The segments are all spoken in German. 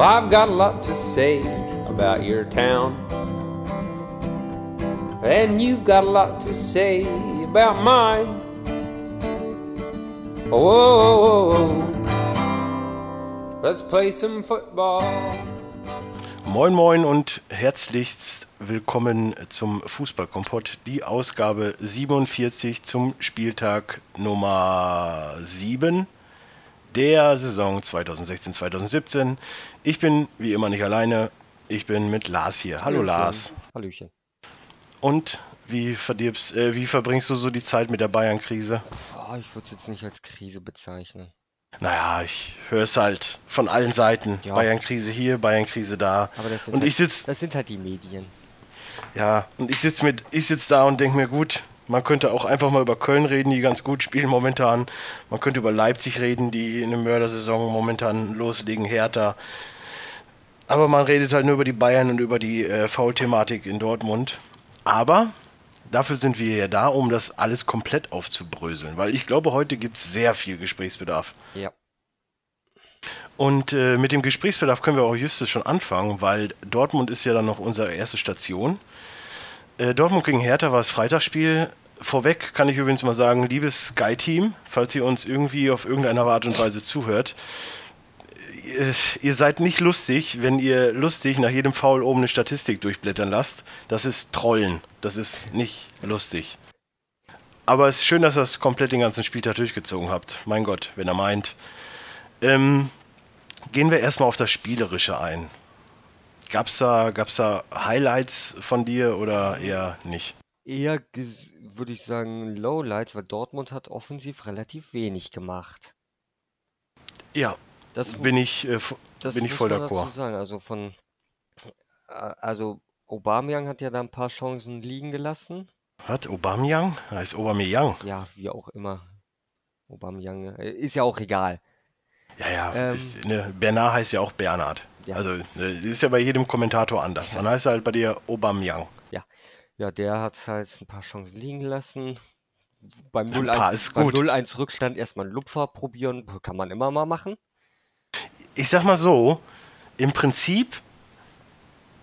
Well, I've got a lot to say about your town. And you've got a lot to say about mine. Whoa, let's play some football. Moin Moin und herzlichst willkommen zum Fußballkompott, die Ausgabe 47 zum Spieltag Nummer 7 der Saison 2016-2017. Ich bin wie immer nicht alleine, ich bin mit Lars hier. Hallo Hallöchen. Lars. Hallöchen. Und wie, verdirbst, äh, wie verbringst du so die Zeit mit der Bayern-Krise? Ich würde es jetzt nicht als Krise bezeichnen. Naja, ich höre es halt von allen Seiten. Ja. Bayern-Krise hier, Bayern-Krise da. Aber das sind, Und halt, ich sitze das sind halt die Medien. Ja, und ich sitze mit, ich sitz da und denke mir, gut, man könnte auch einfach mal über Köln reden, die ganz gut spielen momentan. Man könnte über Leipzig reden, die in der Mördersaison momentan loslegen, Hertha. Aber man redet halt nur über die Bayern und über die äh, Foul-Thematik in Dortmund. Aber dafür sind wir ja da, um das alles komplett aufzubröseln. Weil ich glaube, heute gibt es sehr viel Gesprächsbedarf. Ja. Und äh, mit dem Gesprächsbedarf können wir auch justes schon anfangen, weil Dortmund ist ja dann noch unsere erste Station. Äh, Dortmund gegen Hertha war das Freitagsspiel. Vorweg kann ich übrigens mal sagen, liebes Sky-Team, falls ihr uns irgendwie auf irgendeine Art und Weise zuhört, ihr, ihr seid nicht lustig, wenn ihr lustig nach jedem Foul oben eine Statistik durchblättern lasst. Das ist Trollen. Das ist nicht lustig. Aber es ist schön, dass ihr das komplett den ganzen Spieltag durchgezogen habt. Mein Gott, wenn er meint. Ähm, gehen wir erstmal auf das Spielerische ein. Gab's da, gab's da Highlights von dir oder eher nicht? Eher würde ich sagen Lowlights, weil Dortmund hat offensiv relativ wenig gemacht. Ja, Das bin ich, äh, das bin ich voll d'accord. Also von äh, also Aubameyang hat ja da ein paar Chancen liegen gelassen. Hat Aubameyang? Heißt Aubameyang. Ja, wie auch immer. Aubameyang äh, ist ja auch egal. Ja, ja. Ähm. ist, ne, Bernard heißt ja auch Bernhard. Ja. Also, ne, ist ja bei jedem Kommentator anders. Dann heißt er halt bei dir Aubameyang. Ja, der hat halt ein paar Chancen liegen lassen. Beim Ein paar 0-1 ist beim gut. 0-1 Rückstand erstmal einen Lupfer probieren, kann man immer mal machen. Ich sag mal so, im Prinzip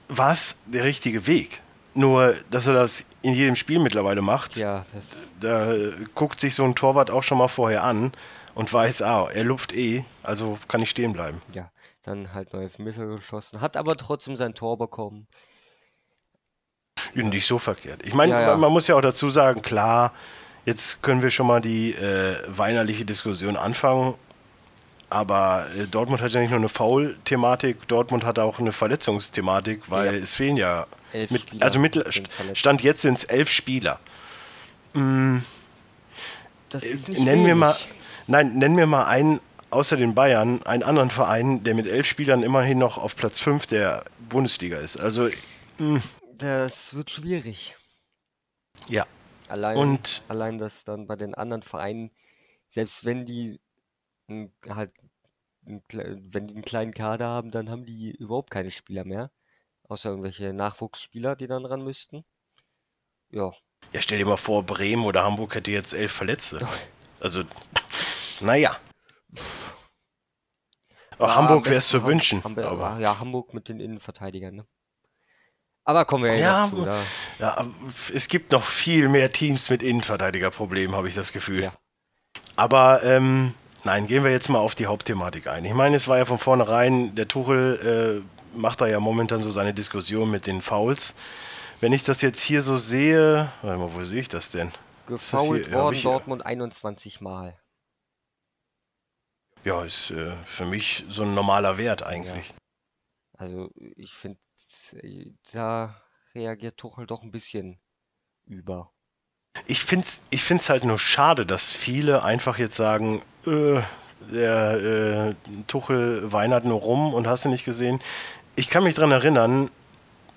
war es der richtige Weg. Nur, dass er das in jedem Spiel mittlerweile macht, Ja, das, da guckt sich so ein Torwart auch schon mal vorher an und weiß, ah, er lupft eh, also kann ich stehen bleiben. ja, dann halt neue Elfmeter geschossen, hat aber trotzdem sein Tor bekommen. Nicht so verkehrt. Ich meine, Ja, ja. man, man muss ja auch dazu sagen, klar, jetzt können wir schon mal die äh, weinerliche Diskussion anfangen. Aber äh, Dortmund hat ja nicht nur eine Foul-Thematik, Dortmund hat auch eine Verletzungsthematik, weil Ja. es fehlen ja, Elf mit, Spieler also mit. Stand jetzt sind es elf Spieler. Das ist Äh, nicht Nennen wir mal, wenig. Nein, nennen wir mal einen, außer den Bayern, einen anderen Verein, der mit elf Spielern immerhin noch auf Platz 5 der Bundesliga ist. Also, Das wird schwierig. ja. Allein, Und- allein, dass dann bei den anderen Vereinen, selbst wenn die halt, wenn die einen kleinen Kader haben, dann haben die überhaupt keine Spieler mehr. Außer irgendwelche Nachwuchsspieler, die dann ran müssten. Ja, Ja, stell dir mal vor, Bremen oder Hamburg hätte jetzt elf Verletzte. Also, naja. Aber Ja, Hamburg am wäre es zu wünschen. Ham- Aber, ja, Hamburg mit den Innenverteidigern, ne? Aber kommen wir ja, Ja, noch zu. Da, ja, aber es gibt noch viel mehr Teams mit Innenverteidigerproblemen, habe ich das Gefühl. ja. Aber ähm, nein, gehen wir jetzt mal auf die Hauptthematik ein. Ich meine, es war ja von vornherein, der Tuchel äh, macht da ja momentan so seine Diskussion mit den Fouls. Wenn ich das jetzt hier so sehe, warte mal, wo sehe ich das denn? Gefoult worden, Dortmund 21 Mal. Ja, ist äh, für mich so ein normaler Wert eigentlich. Also ich finde, da reagiert Tuchel doch ein bisschen über. Ich finde es ich find's halt nur schade, dass viele einfach jetzt sagen, äh, der äh, Tuchel weinert nur rum und hast du nicht gesehen. Ich kann mich dran erinnern,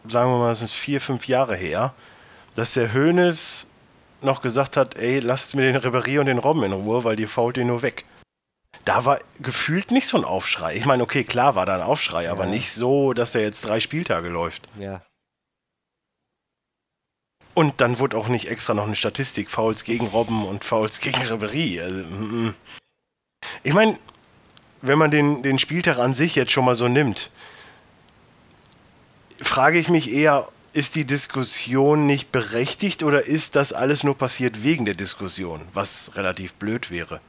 sagen wir mal, es ist vier, fünf Jahre her, dass der Hoeneß noch gesagt hat, ey, lasst mir den Ribéry und den Robben in Ruhe, weil die fault ihr nur weg. Da war gefühlt nicht so ein Aufschrei. Ich meine, okay, klar war da ein Aufschrei, aber Ja. nicht so, dass der jetzt drei Spieltage läuft. Ja, Und dann wurde auch nicht extra noch eine Statistik, Fouls gegen Robben und Fouls gegen Ribéry. Also, mm, ich meine, wenn man den, den Spieltag an sich jetzt schon mal so nimmt, frage ich mich eher, ist die Diskussion nicht berechtigt oder ist das alles nur passiert wegen der Diskussion, was relativ blöd wäre?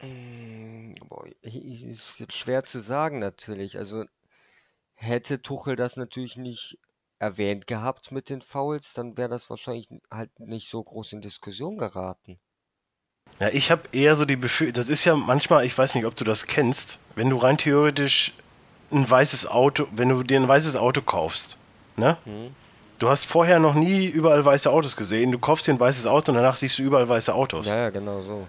Mm, boah, ist jetzt schwer zu sagen natürlich. Also hätte Tuchel das natürlich nicht erwähnt gehabt mit den Fouls, dann wäre das wahrscheinlich halt nicht so groß in Diskussion geraten. Ja, ich habe eher so die Befürchtung, das ist ja manchmal, ich weiß nicht, ob du das kennst, wenn du rein theoretisch ein weißes Auto, wenn du dir ein weißes Auto kaufst, ne? Mhm. Du hast vorher noch nie überall weiße Autos gesehen, du kaufst dir ein weißes Auto und danach siehst du überall weiße Autos. Ja, ja, genau so.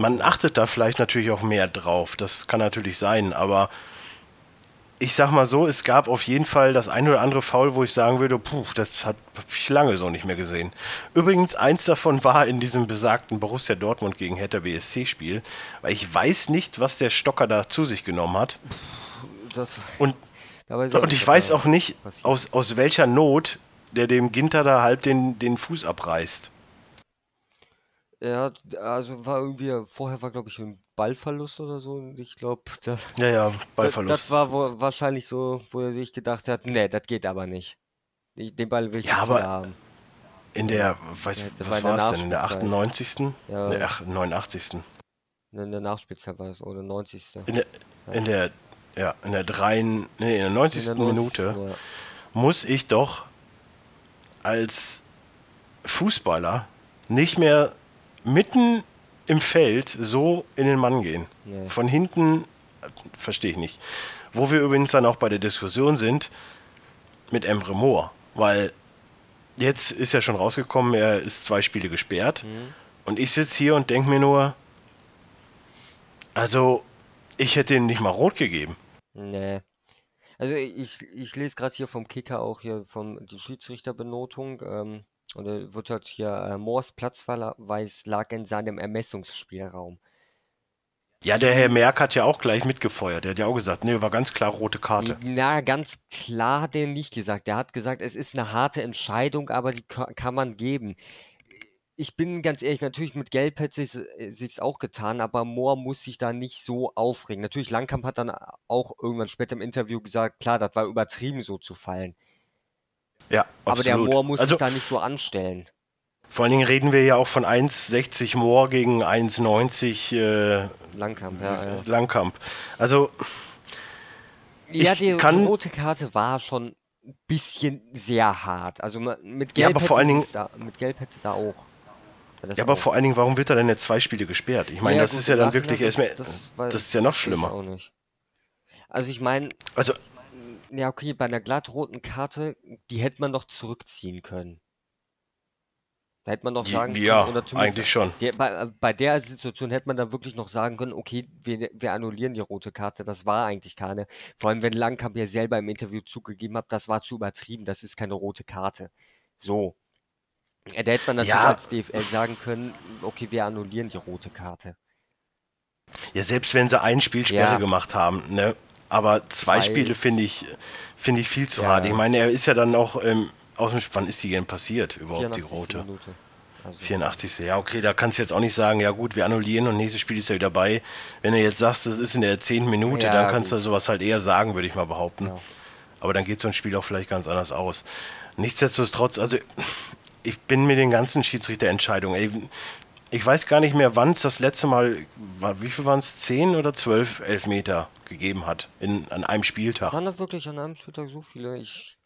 Man achtet da vielleicht natürlich auch mehr drauf, das kann natürlich sein, aber ich sag mal so, es gab auf jeden Fall das ein oder andere Foul, wo ich sagen würde, puh, das habe ich lange so nicht mehr gesehen. Übrigens, eins davon war in diesem besagten Borussia Dortmund gegen Hertha BSC Spiel, weil ich weiß nicht, was der Stocker da zu sich genommen hat. Das, und, und ich weiß auch nicht, aus, aus welcher Not der dem Ginter da halb den, den Fuß abreißt. Ja, also war irgendwie, vorher war glaube ich ein Ballverlust oder so und ich glaube, das, ja, ja, Ballverlust. Das, das war wo, wahrscheinlich so, wo er sich gedacht hat, nee, das geht aber nicht. Den Ball will ich ja, jetzt aber haben. In der, weiß, ja, was war es denn, in der 98. Ja. Nee, ach, 89. In der Nachspielzeit war es, oder 90. In der, ja. in der, ja, in der 3, nee, in der 90. In der 90. Minute ja. muss ich doch als Fußballer nicht mehr mitten im Feld so in den Mann gehen. Nee. Von hinten, verstehe ich nicht. Wo wir übrigens dann auch bei der Diskussion sind mit Emre Moore, weil jetzt ist ja schon rausgekommen, er ist zwei Spiele gesperrt. Mhm. Und ich sitze hier und denke mir nur, also ich hätte ihm nicht mal rot gegeben. Nee. Also ich, ich lese gerade hier vom Kicker auch hier von die Schiedsrichterbenotung. Ähm, und da wird halt hier äh, Moors Platzverweis lag in seinem Ermessungsspielraum. Ja, der Herr Merck hat ja auch gleich mitgefeuert. Der hat ja auch gesagt, nee, war ganz klar rote Karte. Na, ganz klar hat er nicht gesagt. Der hat gesagt, es ist eine harte Entscheidung, aber die kann man geben ich bin ganz ehrlich, natürlich mit Gelb hätte es äh, sich's auch getan, aber Mohr muss sich da nicht so aufregen. Natürlich, Langkamp hat dann auch irgendwann später im Interview gesagt, klar, das war übertrieben so zu fallen. Ja, absolut. Aber der Mohr muss also, sich da nicht so anstellen. Vor allen Dingen reden wir ja auch von 1,60 Mohr gegen 1,90 äh, Langkamp, ja, ja. Langkamp. Also ja, die, kann, die rote Karte war schon ein bisschen sehr hart. Also mit Gelb, ja, aber vor allen Dingen, da, mit Gelb hätte da auch ja, aber vor allen Dingen, warum wird er denn jetzt zwei Spiele gesperrt? Ich meine, ja, das gut, ist ja dann wirklich erstmal. Das, das, ist ja noch schlimmer. Auch. Also ich meine, also ja okay, bei einer glattroten Karte, die hätte man doch zurückziehen können. Da hätte man doch sagen ja, können, oder eigentlich schon. Die, bei, bei, der Situation hätte man dann wirklich noch sagen können, okay, wir, wir annullieren die rote Karte, das war eigentlich keine. Vor allem, wenn Langkamp ja selber im Interview zugegeben hat, das war zu übertrieben, das ist keine rote Karte. So. Ja, da hätte man natürlich ja. als DFL sagen können, okay, wir annullieren die rote Karte. Ja, selbst wenn sie ein Spiel Sperre ja. gemacht haben, ne? Aber zwei, zwei Spiele finde ich, finde ich viel zu ja. hart. Ich meine, er ist ja dann auch ähm, aus dem wann ist die denn passiert, überhaupt die rote? Minute. Also 84. Ja, okay, da kannst du jetzt auch nicht sagen, ja gut, wir annullieren und nächstes Spiel ist ja wieder bei. Wenn du jetzt sagst, das ist in der 10. Minute, ja, dann kannst gut. du sowas halt eher sagen, würde ich mal behaupten. Ja. Aber dann geht so ein Spiel auch vielleicht ganz anders aus. Nichtsdestotrotz, also ich bin mit den ganzen Schiedsrichterentscheidungen, ey, ich weiß gar nicht mehr, wann es das letzte Mal, wie viel waren es, zehn oder zwölf Elfmeter gegeben hat in, an einem Spieltag. Waren da wirklich an einem Spieltag so viele? Ich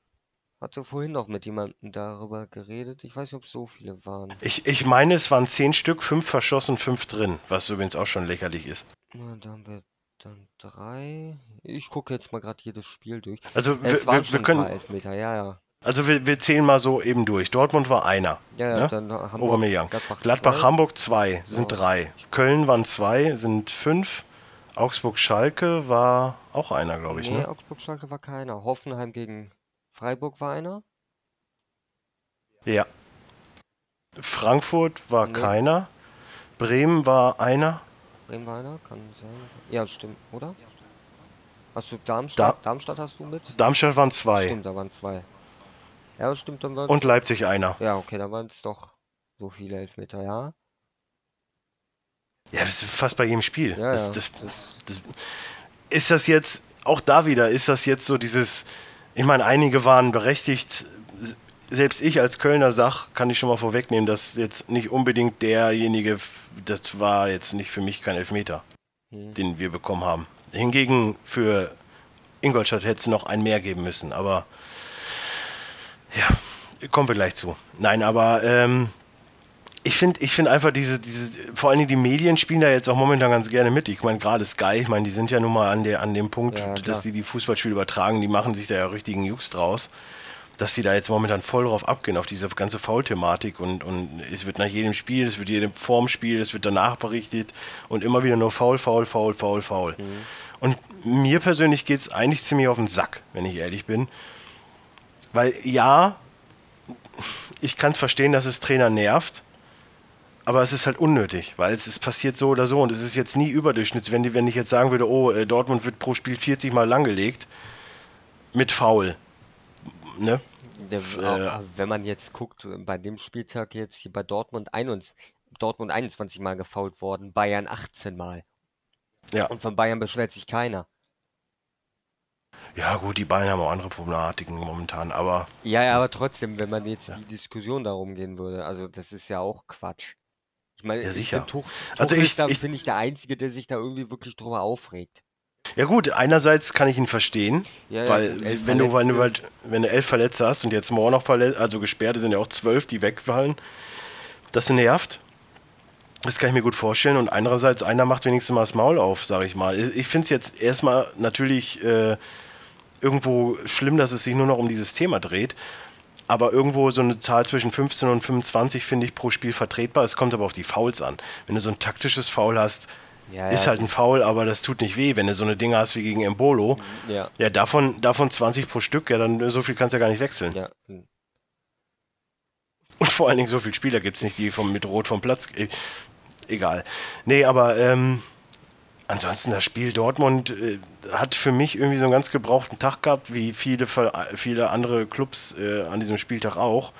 hatte vorhin noch mit jemandem darüber geredet. Ich weiß nicht, ob es so viele waren. Ich, ich meine, es waren zehn Stück, fünf verschossen, fünf drin, was übrigens auch schon lächerlich ist. Na, da haben wir dann drei. Ich gucke jetzt mal gerade jedes Spiel durch. Also es wir, waren wir, wir können. Elfmeter, ja, ja. Also wir, wir, zählen mal so eben durch. Dortmund war einer. Ja, ja ne? dann Hamburg, Aubameyang. Gladbach, Gladbach Hamburg zwei, sind ja. drei. Köln waren zwei, sind fünf. Augsburg-Schalke war auch einer, glaube ich. Nee, ne? Augsburg-Schalke war keiner. Hoffenheim gegen Freiburg war einer. Ja. Frankfurt war nee. keiner. Bremen war einer. Bremen war einer, kann sein. Ja, stimmt, oder? Hast du Darmstadt? Da Darmstadt hast du mit? Darmstadt waren zwei. Stimmt, da waren zwei. Ja, das stimmt, dann Und Leipzig einer. Ja, okay, dann waren es doch so viele Elfmeter, ja. Ja, das ist fast bei jedem Spiel. Ja, das, ja. Das, das, ist das jetzt, auch da wieder, ist das jetzt so dieses, ich meine, einige waren berechtigt, selbst ich als Kölner sag, kann ich schon mal vorwegnehmen, dass jetzt nicht unbedingt derjenige, das war jetzt nicht für mich kein Elfmeter, mhm. den wir bekommen haben. Hingegen für Ingolstadt hätte es noch ein mehr geben müssen, aber ja, kommen wir gleich zu. Nein, aber ähm, ich finde ich find einfach diese, diese, vor allen Dingen die Medien spielen da jetzt auch momentan ganz gerne mit. Ich meine, gerade Sky, ich meine, die sind ja nun mal an, der, an dem Punkt, ja, dass die die Fußballspiele übertragen, die machen sich da ja richtigen Jux draus dass sie da jetzt momentan voll drauf abgehen, auf diese ganze Foul-Thematik und, und es wird nach jedem Spiel, es wird jedem Formspiel, es wird danach berichtet und immer wieder nur Foul, Foul, Foul, Foul, Foul. Mhm. Und mir persönlich geht es eigentlich ziemlich auf den Sack, wenn ich ehrlich bin. Weil ja, ich kann verstehen, dass es Trainer nervt, aber es ist halt unnötig, weil es, es passiert so oder so und es ist jetzt nie überdurchschnittlich. Wenn, die, wenn ich jetzt sagen würde, oh, äh, Dortmund wird pro Spiel 40 Mal langgelegt mit Foul ne? Der, äh, wenn man jetzt guckt, bei dem Spieltag jetzt hier bei Dortmund, 21, Dortmund 21 Mal gefault worden, Bayern 18 Mal. Ja. Und von Bayern beschwert sich keiner. Ja, gut, die Bayern haben auch andere Problematiken momentan, aber. Ja, ja, aber trotzdem, wenn man jetzt ja. die Diskussion darum gehen würde, also das ist ja auch Quatsch. Ich meine, ja, sicher. Tuch, Tuch also ich, ich finde ich der Einzige, der sich da irgendwie wirklich drüber aufregt. Ja gut, einerseits kann ich ihn verstehen, ja, weil ja, wenn, du, wenn, du halt, wenn du elf Verletzte hast und jetzt morgen noch verletzt, also gesperrte sind ja auch zwölf, die wegfallen, das nervt. Das kann ich mir gut vorstellen. Und andererseits, einer macht wenigstens mal das Maul auf, sage ich mal. Ich finde es jetzt erstmal natürlich äh, irgendwo schlimm, dass es sich nur noch um dieses Thema dreht. Aber irgendwo so eine Zahl zwischen 15 und 25 finde ich pro Spiel vertretbar. Es kommt aber auf die Fouls an. Wenn du so ein taktisches Foul hast, ja, ist halt ein Foul, aber das tut nicht weh, wenn du so eine Dinge hast wie gegen Embolo. Ja, ja davon, davon 20 pro Stück, ja, dann so viel kannst du ja gar nicht wechseln. Ja. Und vor allen Dingen so viele Spieler gibt es nicht, die vom, mit Rot vom Platz. E egal. Nee, aber ähm, ansonsten das Spiel Dortmund äh, hat für mich irgendwie so einen ganz gebrauchten Tag gehabt, wie viele, viele andere Clubs äh, an diesem Spieltag auch.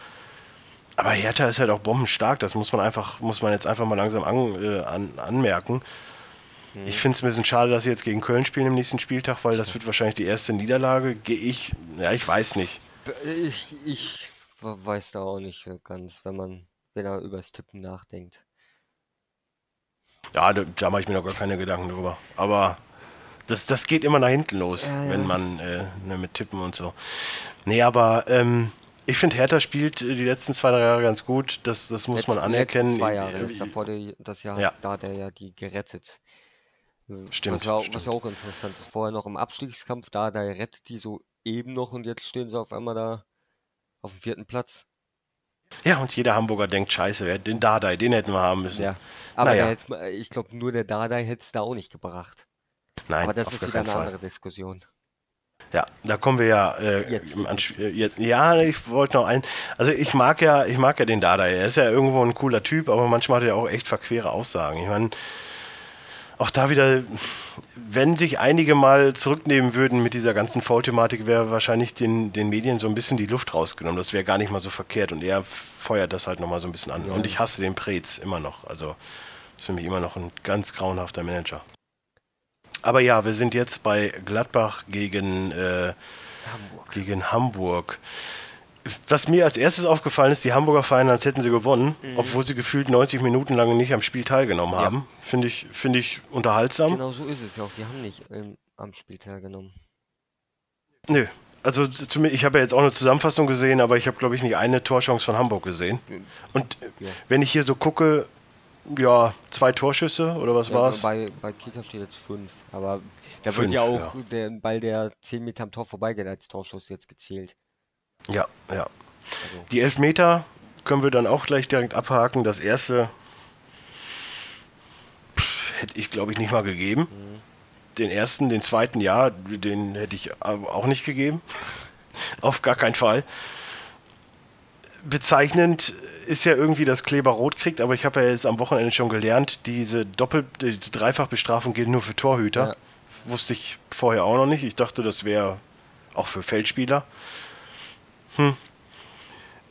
Aber Hertha ist halt auch bombenstark, das muss man einfach, muss man jetzt einfach mal langsam an, äh, an, anmerken. Mhm. Ich finde es ein bisschen schade, dass sie jetzt gegen Köln spielen im nächsten Spieltag, weil das wird wahrscheinlich die erste Niederlage. Gehe ich, ja, ich weiß nicht. Ich, ich weiß da auch nicht ganz, wenn man, wenn er übers Tippen nachdenkt. Ja, da, da mache ich mir noch gar keine Gedanken drüber. Aber das, das geht immer nach hinten los, ja, ja. wenn man äh, ne, mit Tippen und so. Nee, aber ähm, ich finde, Hertha spielt die letzten zwei, drei Jahre ganz gut. Das, das muss Letz, man anerkennen. Zwei Jahre. Jetzt davor die, das Jahr, ja. da hat er ja die gerettet. Stimmt was, auch, stimmt. was ja auch interessant ist. Vorher noch im Abstiegskampf, da, da rettet die so eben noch und jetzt stehen sie auf einmal da auf dem vierten Platz. Ja, und jeder Hamburger denkt, scheiße, den Dardai, den hätten wir haben müssen. Ja, aber naja. hätte, ich glaube, nur der Dardai hätte es da auch nicht gebracht. Nein, aber das ist wieder eine Fall. andere Diskussion. Ja, da kommen wir ja äh, jetzt, jetzt. Ja, ich wollte noch ein. Also ich mag ja, ich mag ja den Dardai. Er ist ja irgendwo ein cooler Typ, aber manchmal hat er auch echt verquere Aussagen. Ich meine, auch da wieder, wenn sich einige mal zurücknehmen würden mit dieser ganzen Foul-Thematik, wäre wahrscheinlich den, den Medien so ein bisschen die Luft rausgenommen. Das wäre gar nicht mal so verkehrt und er feuert das halt nochmal so ein bisschen an. Ja. Und ich hasse den Prez immer noch. Also, das ist für mich immer noch ein ganz grauenhafter Manager. Aber ja, wir sind jetzt bei Gladbach gegen, äh, Hamburg. gegen Hamburg was mir als erstes aufgefallen ist, die Hamburger feiern, als hätten sie gewonnen, mhm. obwohl sie gefühlt 90 Minuten lang nicht am Spiel teilgenommen haben. Ja. Finde ich, find ich unterhaltsam. Genau so ist es ja auch. Die haben nicht ähm, am Spiel teilgenommen. Nö. Also ich habe ja jetzt auch eine Zusammenfassung gesehen, aber ich habe, glaube ich, nicht eine Torchance von Hamburg gesehen. Und ja. wenn ich hier so gucke, ja, zwei Torschüsse oder was ja, war's? Bei, bei Kita steht jetzt fünf, aber da fünf, wird ja auch ja. der Ball, der 10 Meter am Tor vorbeigeht, als Torschuss jetzt gezählt. Ja, ja. Also. Die Elfmeter können wir dann auch gleich direkt abhaken. Das erste pff, hätte ich, glaube ich, nicht mal gegeben. Mhm. Den ersten, den zweiten, ja, den hätte ich auch nicht gegeben. Auf gar keinen Fall. Bezeichnend ist ja irgendwie, dass Kleber rot kriegt, aber ich habe ja jetzt am Wochenende schon gelernt, diese Doppel-, diese Dreifachbestrafung gilt nur für Torhüter. Ja. Wusste ich vorher auch noch nicht. Ich dachte, das wäre auch für Feldspieler. Hm.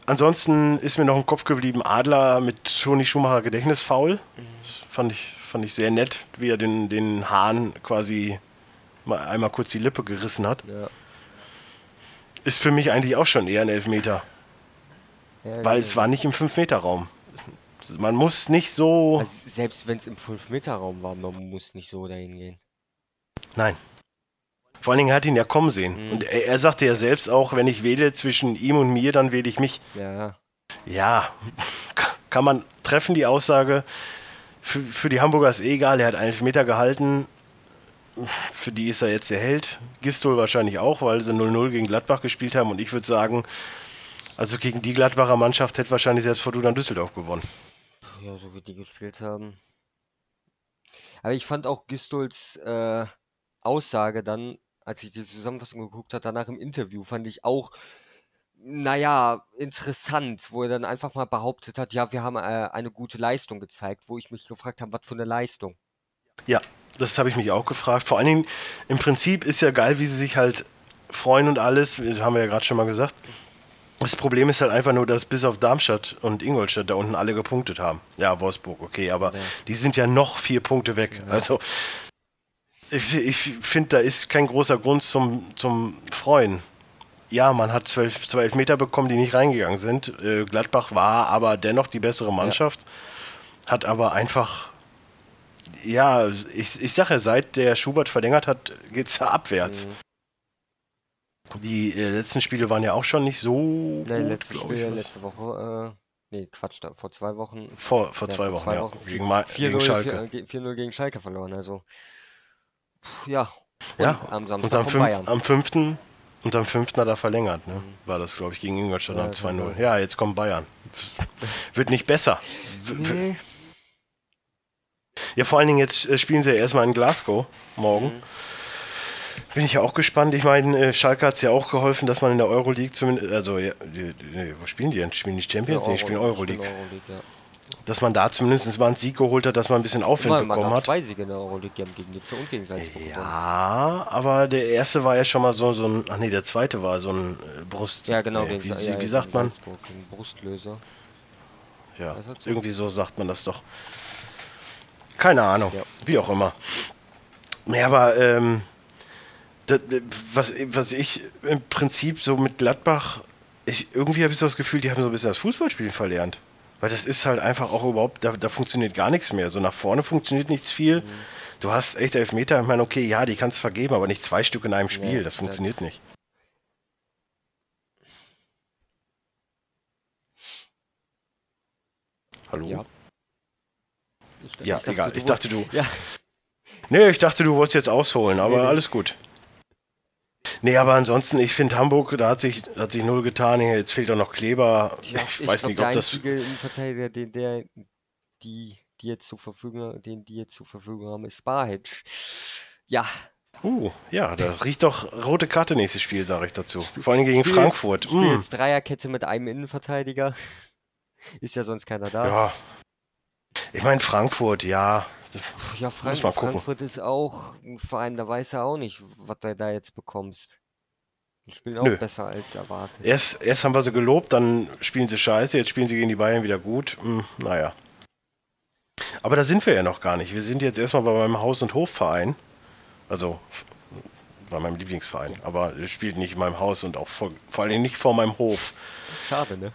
Ansonsten ist mir noch im Kopf geblieben Adler mit Toni Schumacher Gedächtnisfaul. Mhm. fand ich, fand ich sehr nett, wie er den, den Hahn quasi mal einmal kurz die Lippe gerissen hat. Ja. Ist für mich eigentlich auch schon eher ein Elfmeter. Ja, Weil ja. es war nicht im 5-Meter-Raum. Man muss nicht so. Also selbst wenn es im 5-Meter-Raum war, man muss nicht so dahin gehen. Nein. Vor allen Dingen hat ihn ja kommen sehen. Mhm. Und er, er sagte ja selbst auch, wenn ich wähle zwischen ihm und mir, dann wähle ich mich. Ja, Ja, kann man treffen, die Aussage. Für, für die Hamburger ist eh egal, er hat einen Meter gehalten. Für die ist er jetzt der Held. Gistol wahrscheinlich auch, weil sie 0-0 gegen Gladbach gespielt haben. Und ich würde sagen, also gegen die Gladbacher Mannschaft hätte wahrscheinlich selbst Fortuna Düsseldorf gewonnen. ja, so wie die gespielt haben. Aber ich fand auch Gistols äh, Aussage dann, als ich die Zusammenfassung geguckt habe, danach im Interview, fand ich auch, naja, interessant, wo er dann einfach mal behauptet hat, ja, wir haben äh, eine gute Leistung gezeigt, wo ich mich gefragt habe, was für eine Leistung. Ja, das habe ich mich auch gefragt. Vor allen Dingen, im Prinzip ist ja geil, wie sie sich halt freuen und alles. Das haben wir ja gerade schon mal gesagt. Das Problem ist halt einfach nur, dass bis auf Darmstadt und Ingolstadt da unten alle gepunktet haben. Ja, Wolfsburg, okay, aber Ja. die sind ja noch vier Punkte weg. Also, ich, ich finde, da ist kein großer Grund zum, zum Freuen. Ja, man hat zwölf, zwölf Meter bekommen, die nicht reingegangen sind. Äh, Gladbach war aber dennoch die bessere Mannschaft, hat aber einfach ja, ich, ich sage ja, seit der Schubert verlängert hat, geht es ja abwärts. Die äh, letzten Spiele waren ja auch schon nicht so. Ne, gut, letztes glaub Spiel, ja, letzte Woche, äh, nee, Quatsch, da, vor zwei Wochen. Vor, vor ja, zwei vor Wochen, zwei ja. Wochen Gegen, Ma- 4-0 gegen Schalke. 4-0 ge- 4-0 gegen Schalke verloren, also. Ja. ja, Und am und Samstag am, von fünf, Bayern. am fünften und am fünften hat er verlängert, ne? War das, glaube ich, gegen Ingolstadt Ja, am kann 2-0. sein. Ja, jetzt kommt Bayern. Wird nicht besser. Nee. Ja, vor allen Dingen jetzt äh, spielen sie ja erstmal in Glasgow morgen. Mhm. Bin ich ja auch gespannt. Ich meine, äh, Schalke hat es ja auch geholfen, dass man in der Euroleague zumindest, also, ja, die, wo spielen die denn? Spielen die Champions? nee, spielen Euroleague. Euroleague, ja. Dass man da zumindest mal einen Sieg geholt hat, dass man ein bisschen Aufwind Man, man bekommen hat hat. zwei Siege in der Euroleague, haben gegen Nizza und gegen Salzburg. Ja, aber der erste war ja schon mal so, so ein, ach nee, der zweite war so ein äh, Brust. Ja, genau, nee, gegen, wie, wie, ja, sagt man? Salzburg, gegen Brustlöser. Ja, irgendwie so sagt man das doch. Keine Ahnung, Ja. wie auch immer. Nee, aber ähm, das, was, was ich im Prinzip so mit Gladbach, ich, irgendwie habe ich so das Gefühl, die haben so ein bisschen das Fußballspielen verlernt. Weil das ist halt einfach auch überhaupt, da, da funktioniert gar nichts mehr. So nach vorne funktioniert nichts viel. Mhm. Du hast echt Elfmeter, ich meine, okay, ja, die kannst du vergeben, aber nicht zwei Stück in einem Spiel. Ja, das funktioniert das- nicht. Hallo? Ja. Ich, Ja, egal. du Ich dachte, du. Ja, Nee, ich dachte, du wolltest jetzt ausholen, aber Nee, nee. alles gut. Nee, aber ansonsten, ich finde Hamburg, da hat sich, da hat sich null getan. Jetzt fehlt auch noch Kleber. ja, ich weiß nicht, der ob das. einzige Innenverteidiger, den der, die, die jetzt zur Verfügung, den die jetzt zur Verfügung haben, ist Barhic. Ja. Uh, ja, das riecht doch rote Karte nächstes Spiel, sage ich dazu. Vor allem gegen Spiel Frankfurt. Jetzt, Spiel Mm. jetzt Dreierkette mit einem Innenverteidiger. Ist ja sonst keiner da. Ja. Ich meine, Frankfurt, ja. Ja, Frank. Frankfurt ist auch ein Verein, da weiß er auch nicht, was du da jetzt bekommst. Die spielen auch Nö. besser als erwartet. Erst, erst haben wir sie gelobt, dann spielen sie scheiße, jetzt spielen sie gegen die Bayern wieder gut. Hm, naja. Aber da sind wir ja noch gar nicht. Wir sind jetzt erstmal bei meinem Haus- und Hofverein. Also bei meinem Lieblingsverein. Aber er spielt nicht in meinem Haus und auch vor, vor allem nicht vor meinem Hof. Schade, ne?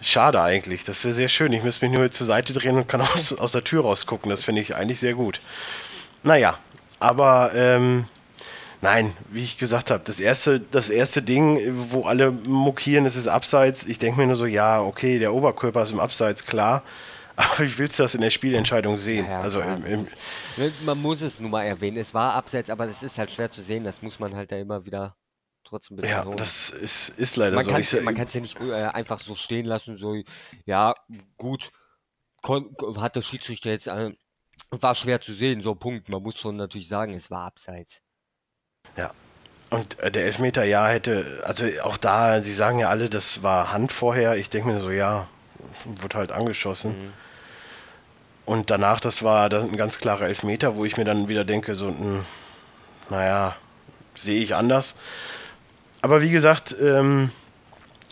Schade eigentlich. Das wäre sehr schön. Ich müsste mich nur zur Seite drehen und kann aus, aus der Tür rausgucken. Das finde ich eigentlich sehr gut. Naja, aber ähm, nein, wie ich gesagt habe, das erste, das erste Ding, wo alle mokieren, es ist Abseits. Ich denke mir nur so, ja, okay, der Oberkörper ist im Abseits, klar. Aber willst du das in der Spielentscheidung sehen? Ja, ja, also im, im, Man muss es nun mal erwähnen. Es war abseits, aber es ist halt schwer zu sehen. Das muss man halt da immer wieder trotzdem ja, betonen. das ist, ist leider man so. kann Ich, es man kann's ja nicht äh, einfach so stehen lassen, so, ja, gut, kon, hat der Schiedsrichter jetzt, äh, war schwer zu sehen, so Punkt. Man muss schon natürlich sagen, es war abseits. Ja. Und äh, der Elfmeter, ja, hätte, also auch da, sie sagen ja alle, das war Hand vorher. Ich denke mir so, ja, wird halt angeschossen. Und danach, das war das ein ganz klarer Elfmeter, wo ich mir dann wieder denke, so, mh, naja, sehe ich anders. Aber wie gesagt, ähm,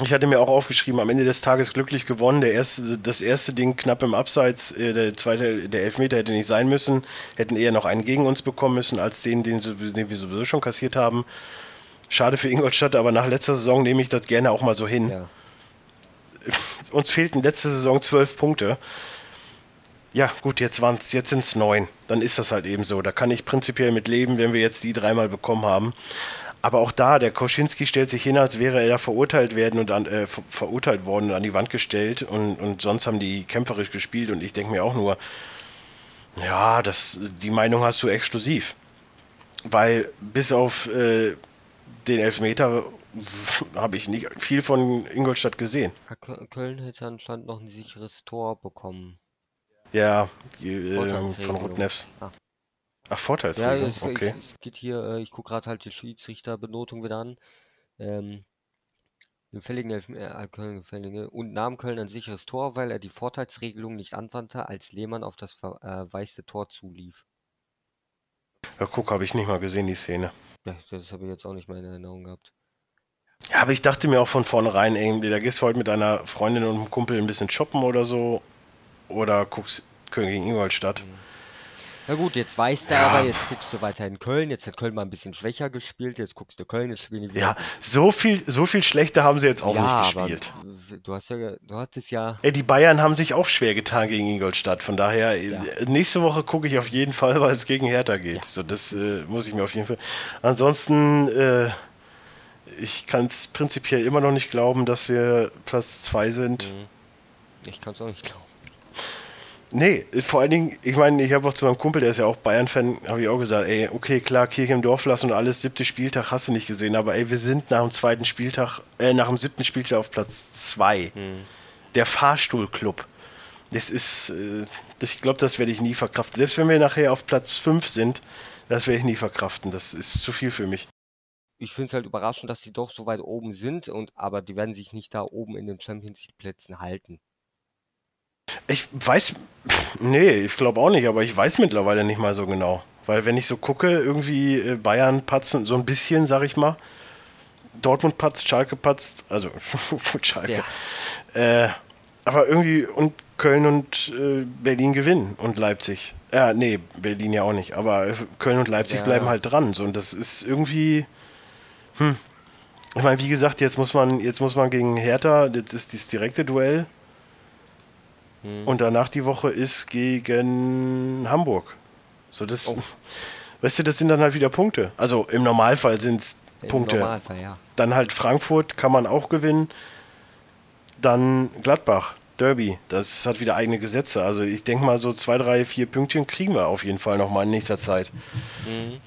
Ich hatte mir auch aufgeschrieben, am Ende des Tages glücklich gewonnen. Der erste, das erste Ding knapp im Abseits, äh, der zweite, der Elfmeter hätte nicht sein müssen. Hätten eher noch einen gegen uns bekommen müssen, als den, den, den wir sowieso schon kassiert haben. Schade für Ingolstadt, aber nach letzter Saison nehme ich das gerne auch mal so hin. Ja. Uns fehlten letzte Saison zwölf Punkte. Ja, gut, jetzt, jetzt sind es neun. Dann ist das halt eben so. Da kann ich prinzipiell mit leben, wenn wir jetzt die dreimal bekommen haben. Aber auch da, der Koschinski stellt sich hin, als wäre er da verurteilt werden und an, äh, ver verurteilt worden und an die Wand gestellt und, und sonst haben die kämpferisch gespielt und ich denke mir auch nur, ja, das, die Meinung hast du exklusiv. Weil bis auf äh, den Elfmeter habe ich nicht viel von Ingolstadt gesehen. Köln hätte anscheinend noch ein sicheres Tor bekommen. Ja, die, äh, von Rudnevs. Ah. Ach, Vorteilsregelung, ja, es, okay. Es, es geht hier, äh, ich gucke gerade halt die Schiedsrichterbenotung wieder an. Ähm, den fälligen Elf äh, Köln fällige, und nahm Köln ein sicheres Tor, weil er die Vorteilsregelung nicht anwandte, als Lehmann auf das verwaiste äh, Tor zulief. Ja, guck, habe ich nicht mal gesehen, die Szene. Ja, das habe ich jetzt auch nicht mal in Erinnerung gehabt. Ja, aber ich dachte mir auch von vornherein, irgendwie, da gehst du heute mit deiner Freundin und einem Kumpel ein bisschen shoppen oder so. Oder guckst Köln gegen Ingolstadt. Mhm. Na gut, jetzt weißt du ja. aber, jetzt guckst du weiter in Köln. Jetzt hat Köln mal ein bisschen schwächer gespielt. Jetzt guckst du Köln, jetzt spielen die wieder. Ja, so viel, so viel schlechter haben sie jetzt auch ja, nicht gespielt. du hast ja, du hattest ja. Ey, die Bayern haben sich auch schwer getan gegen Ingolstadt. Von daher, ja. nächste Woche gucke ich auf jeden Fall, weil es gegen Hertha geht. So, das äh, muss ich mir auf jeden Fall. Ansonsten, äh, ich kann es prinzipiell immer noch nicht glauben, dass wir Platz 2 sind. Mhm. Ich kann es auch nicht glauben. Nee, vor allen Dingen, ich meine, ich habe auch zu meinem Kumpel, der ist ja auch Bayern-Fan, habe ich auch gesagt, ey, okay, klar, Kirche im Dorf lassen und alles, siebte Spieltag hast du nicht gesehen, aber ey, wir sind nach dem zweiten Spieltag, äh, nach dem siebten Spieltag auf Platz zwei. Hm. Der Fahrstuhlclub. Das ist, äh, ich glaube, das werde ich nie verkraften. Selbst wenn wir nachher auf Platz fünf sind, das werde ich nie verkraften. Das ist zu viel für mich. Ich finde es halt überraschend, dass die doch so weit oben sind, und aber die werden sich nicht da oben in den Champions League-Plätzen halten. Ich weiß, nee, ich glaube auch nicht, aber ich weiß mittlerweile nicht mal so genau. Weil wenn ich so gucke, irgendwie äh, Bayern patzen so ein bisschen, sag ich mal. Dortmund patzt, Schalke patzt, also Schalke. Ja. Äh, aber irgendwie und Köln und äh, Berlin gewinnen und Leipzig. Ja, nee, Berlin ja auch nicht, aber Köln und Leipzig ja. bleiben halt dran. So, und das ist irgendwie. Hm. Ich meine, wie gesagt, jetzt muss man, jetzt muss man gegen Hertha, jetzt ist dieses direkte Duell. Hm. Und danach die Woche ist gegen Hamburg. So, das, oh. weißt du, das sind dann halt wieder Punkte. Also im Normalfall sind es Punkte. Normalfall, ja. Dann halt Frankfurt kann man auch gewinnen. Dann Gladbach, Derby, das hat wieder eigene Gesetze. Also ich denke mal, so zwei, drei, vier Pünktchen kriegen wir auf jeden Fall nochmal in nächster Zeit. Mhm.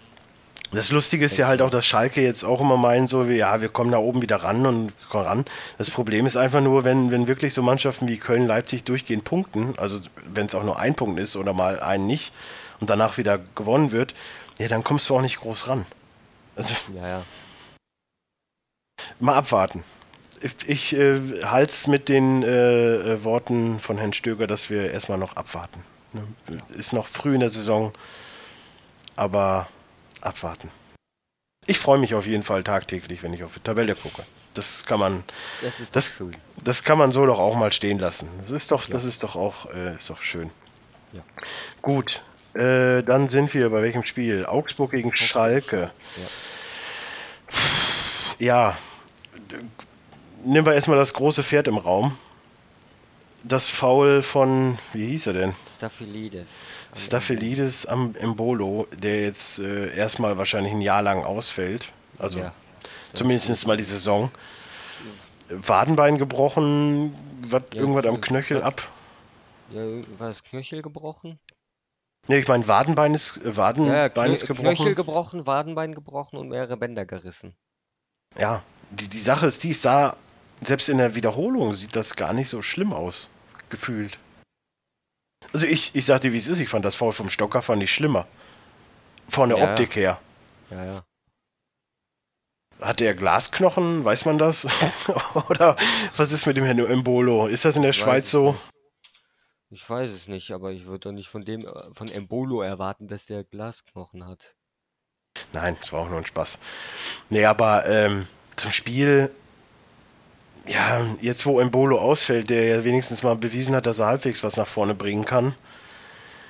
Das Lustige ist ja halt auch, dass Schalke jetzt auch immer meinen, so, wie, ja, wir kommen da oben wieder ran und ran. Das Problem ist einfach nur, wenn, wenn wirklich so Mannschaften wie Köln, Leipzig durchgehend punkten, also wenn es auch nur ein Punkt ist oder mal einen nicht und danach wieder gewonnen wird, ja, dann kommst du auch nicht groß ran. Also, ja, ja. Mal abwarten. Ich, ich äh, halte es mit den äh, äh, Worten von Herrn Stöger, dass wir erstmal noch abwarten. Ne? Ist noch früh in der Saison, aber abwarten. Ich freue mich auf jeden Fall tagtäglich, wenn ich auf die Tabelle gucke. Das kann man, das, ist das, das kann man so doch auch mal stehen lassen. Das ist doch, ja. das ist doch auch, äh, ist doch schön. Ja. Gut, äh, dann sind wir bei welchem Spiel? Augsburg gegen Schalke. Ja. ja. Nehmen wir erstmal das große Pferd im Raum. Das Foul von, wie hieß er denn? Staphylidis. Staphylidis am Embolo, der jetzt äh, erstmal wahrscheinlich ein Jahr lang ausfällt. Also ja, zumindest mal die Saison. Wadenbein gebrochen, was, ja, irgendwas am Knöchel ab. Ja, war das Knöchel gebrochen? Ne, ich meine, Wadenbein ist, äh, Wadenbein ja, ist gebrochen. Knöchel gebrochen, Wadenbein gebrochen und mehrere Bänder gerissen. Ja, die, die Sache ist, die sah, selbst in der Wiederholung sieht das gar nicht so schlimm aus, gefühlt. Also ich, ich sag dir, wie es ist, ich fand das Foul vom Stocker fand ich schlimmer. Von der ja, Optik her. Ja, ja. Hat der Glasknochen, weiß man das? Oder was ist mit dem Herrn Embolo? Ist das in der ich Schweiz so? Ich weiß es nicht, aber ich würde doch nicht von dem, äh, von Embolo erwarten, dass der Glasknochen hat. Nein, das war auch nur ein Spaß. Nee, aber ähm, zum Spiel, ja, jetzt wo Embolo ausfällt, der ja wenigstens mal bewiesen hat, dass er halbwegs was nach vorne bringen kann,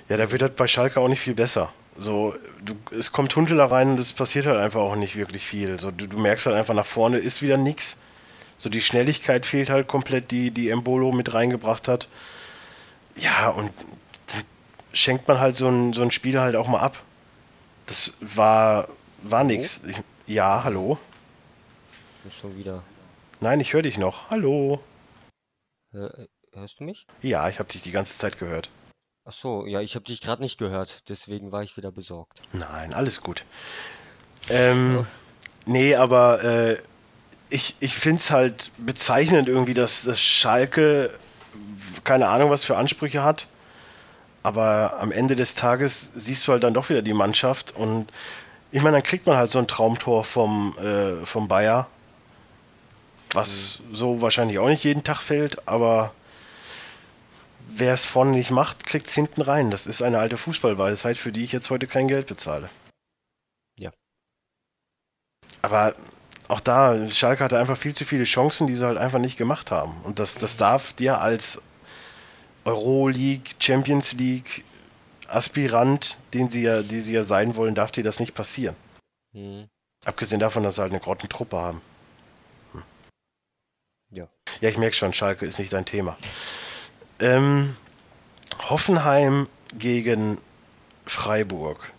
ja, da wird das bei Schalke auch nicht viel besser. So, du, es kommt Hundeler rein und es passiert halt einfach auch nicht wirklich viel. So, du, du merkst halt einfach nach vorne ist wieder nichts. So die Schnelligkeit fehlt halt komplett, die die Embolo mit reingebracht hat. Ja, und dann schenkt man halt so ein, so ein Spiel halt auch mal ab. Das war, war nichts. Ja, hallo. Schon wieder. Nein, ich höre dich noch. Hallo. Hör, hörst du mich? Ja, ich habe dich die ganze Zeit gehört. Ach so, ja, ich habe dich gerade nicht gehört, deswegen war ich wieder besorgt. Nein, alles gut. Ähm, nee, aber äh, ich, ich finde es halt bezeichnend irgendwie, dass, dass Schalke keine Ahnung, was für Ansprüche hat. Aber am Ende des Tages siehst du halt dann doch wieder die Mannschaft und ich meine, dann kriegt man halt so ein Traumtor vom, äh, vom Bayer, was mhm. so wahrscheinlich auch nicht jeden Tag fällt, aber wer es vorne nicht macht, kriegt es hinten rein. Das ist eine alte Fußballweisheit, für die ich jetzt heute kein Geld bezahle. Ja. Aber auch da, Schalke hatte einfach viel zu viele Chancen, die sie halt einfach nicht gemacht haben. Und das, das darf dir als Euroleague, Champions League Aspirant, den sie ja, die sie ja sein wollen, darf dir das nicht passieren. Mhm. Abgesehen davon, dass sie halt eine Grottentruppe haben. Ja. Ja, ich merke schon, Schalke ist nicht dein Thema. Ähm, Hoffenheim gegen Freiburg.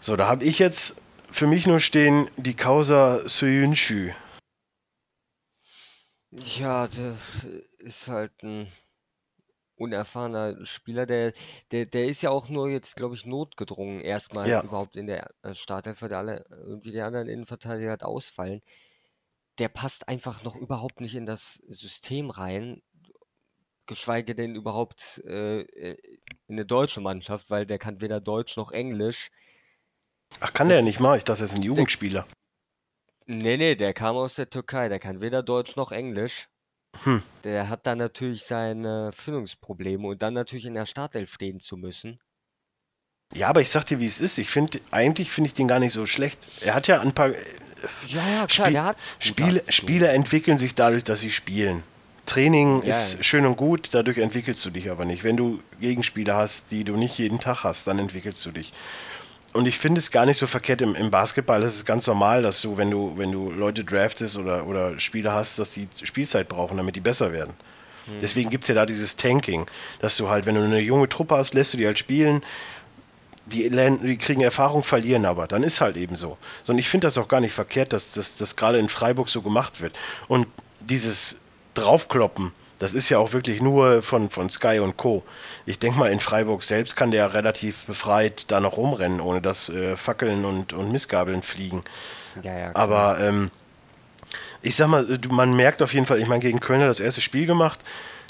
So, da habe ich jetzt für mich nur stehen die Causa Soyuncu. Ja, der ist halt ein unerfahrener Spieler. Der, der, der ist ja auch nur jetzt, glaube ich, notgedrungen, erstmal ja. überhaupt in der äh, Startelf, weil alle irgendwie die anderen Innenverteidiger halt ausfallen. Der passt einfach noch überhaupt nicht in das System rein, geschweige denn überhaupt äh, in eine deutsche Mannschaft, weil der kann weder Deutsch noch Englisch. Ach, kann das der nicht mal? Ich dachte, er ist ein Jugendspieler. Der, nee, nee, der kam aus der Türkei. Der kann weder Deutsch noch Englisch. Hm. Der hat dann natürlich seine Findungsprobleme und dann natürlich in der Startelf stehen zu müssen. Ja, aber ich sag dir, wie es ist. Ich finde, eigentlich finde ich den gar nicht so schlecht. Er hat ja ein paar. Äh, ja, ja, klar, Spiel, der hat. Spiele, Spieler entwickeln sich dadurch, dass sie spielen. Training ja. ist schön und gut, dadurch entwickelst du dich aber nicht. Wenn du Gegenspieler hast, die du nicht jeden Tag hast, dann entwickelst du dich. Und ich finde es gar nicht so verkehrt im, im Basketball. Das ist ganz normal, dass du, wenn du, wenn du Leute draftest oder, oder Spieler hast, dass die Spielzeit brauchen, damit die besser werden. Mhm. Deswegen gibt es ja da dieses Tanking, dass du halt, wenn du eine junge Truppe hast, lässt du die halt spielen. Die, die kriegen Erfahrung, verlieren aber. Dann ist halt eben so. so und ich finde das auch gar nicht verkehrt, dass das gerade in Freiburg so gemacht wird. Und dieses Draufkloppen, das ist ja auch wirklich nur von, von Sky und Co. Ich denke mal, in Freiburg selbst kann der relativ befreit da noch rumrennen, ohne dass äh, Fackeln und, und Missgabeln fliegen. Ja, ja, Aber ähm, ich sag mal, man merkt auf jeden Fall, ich meine, gegen Köln hat das erste Spiel gemacht.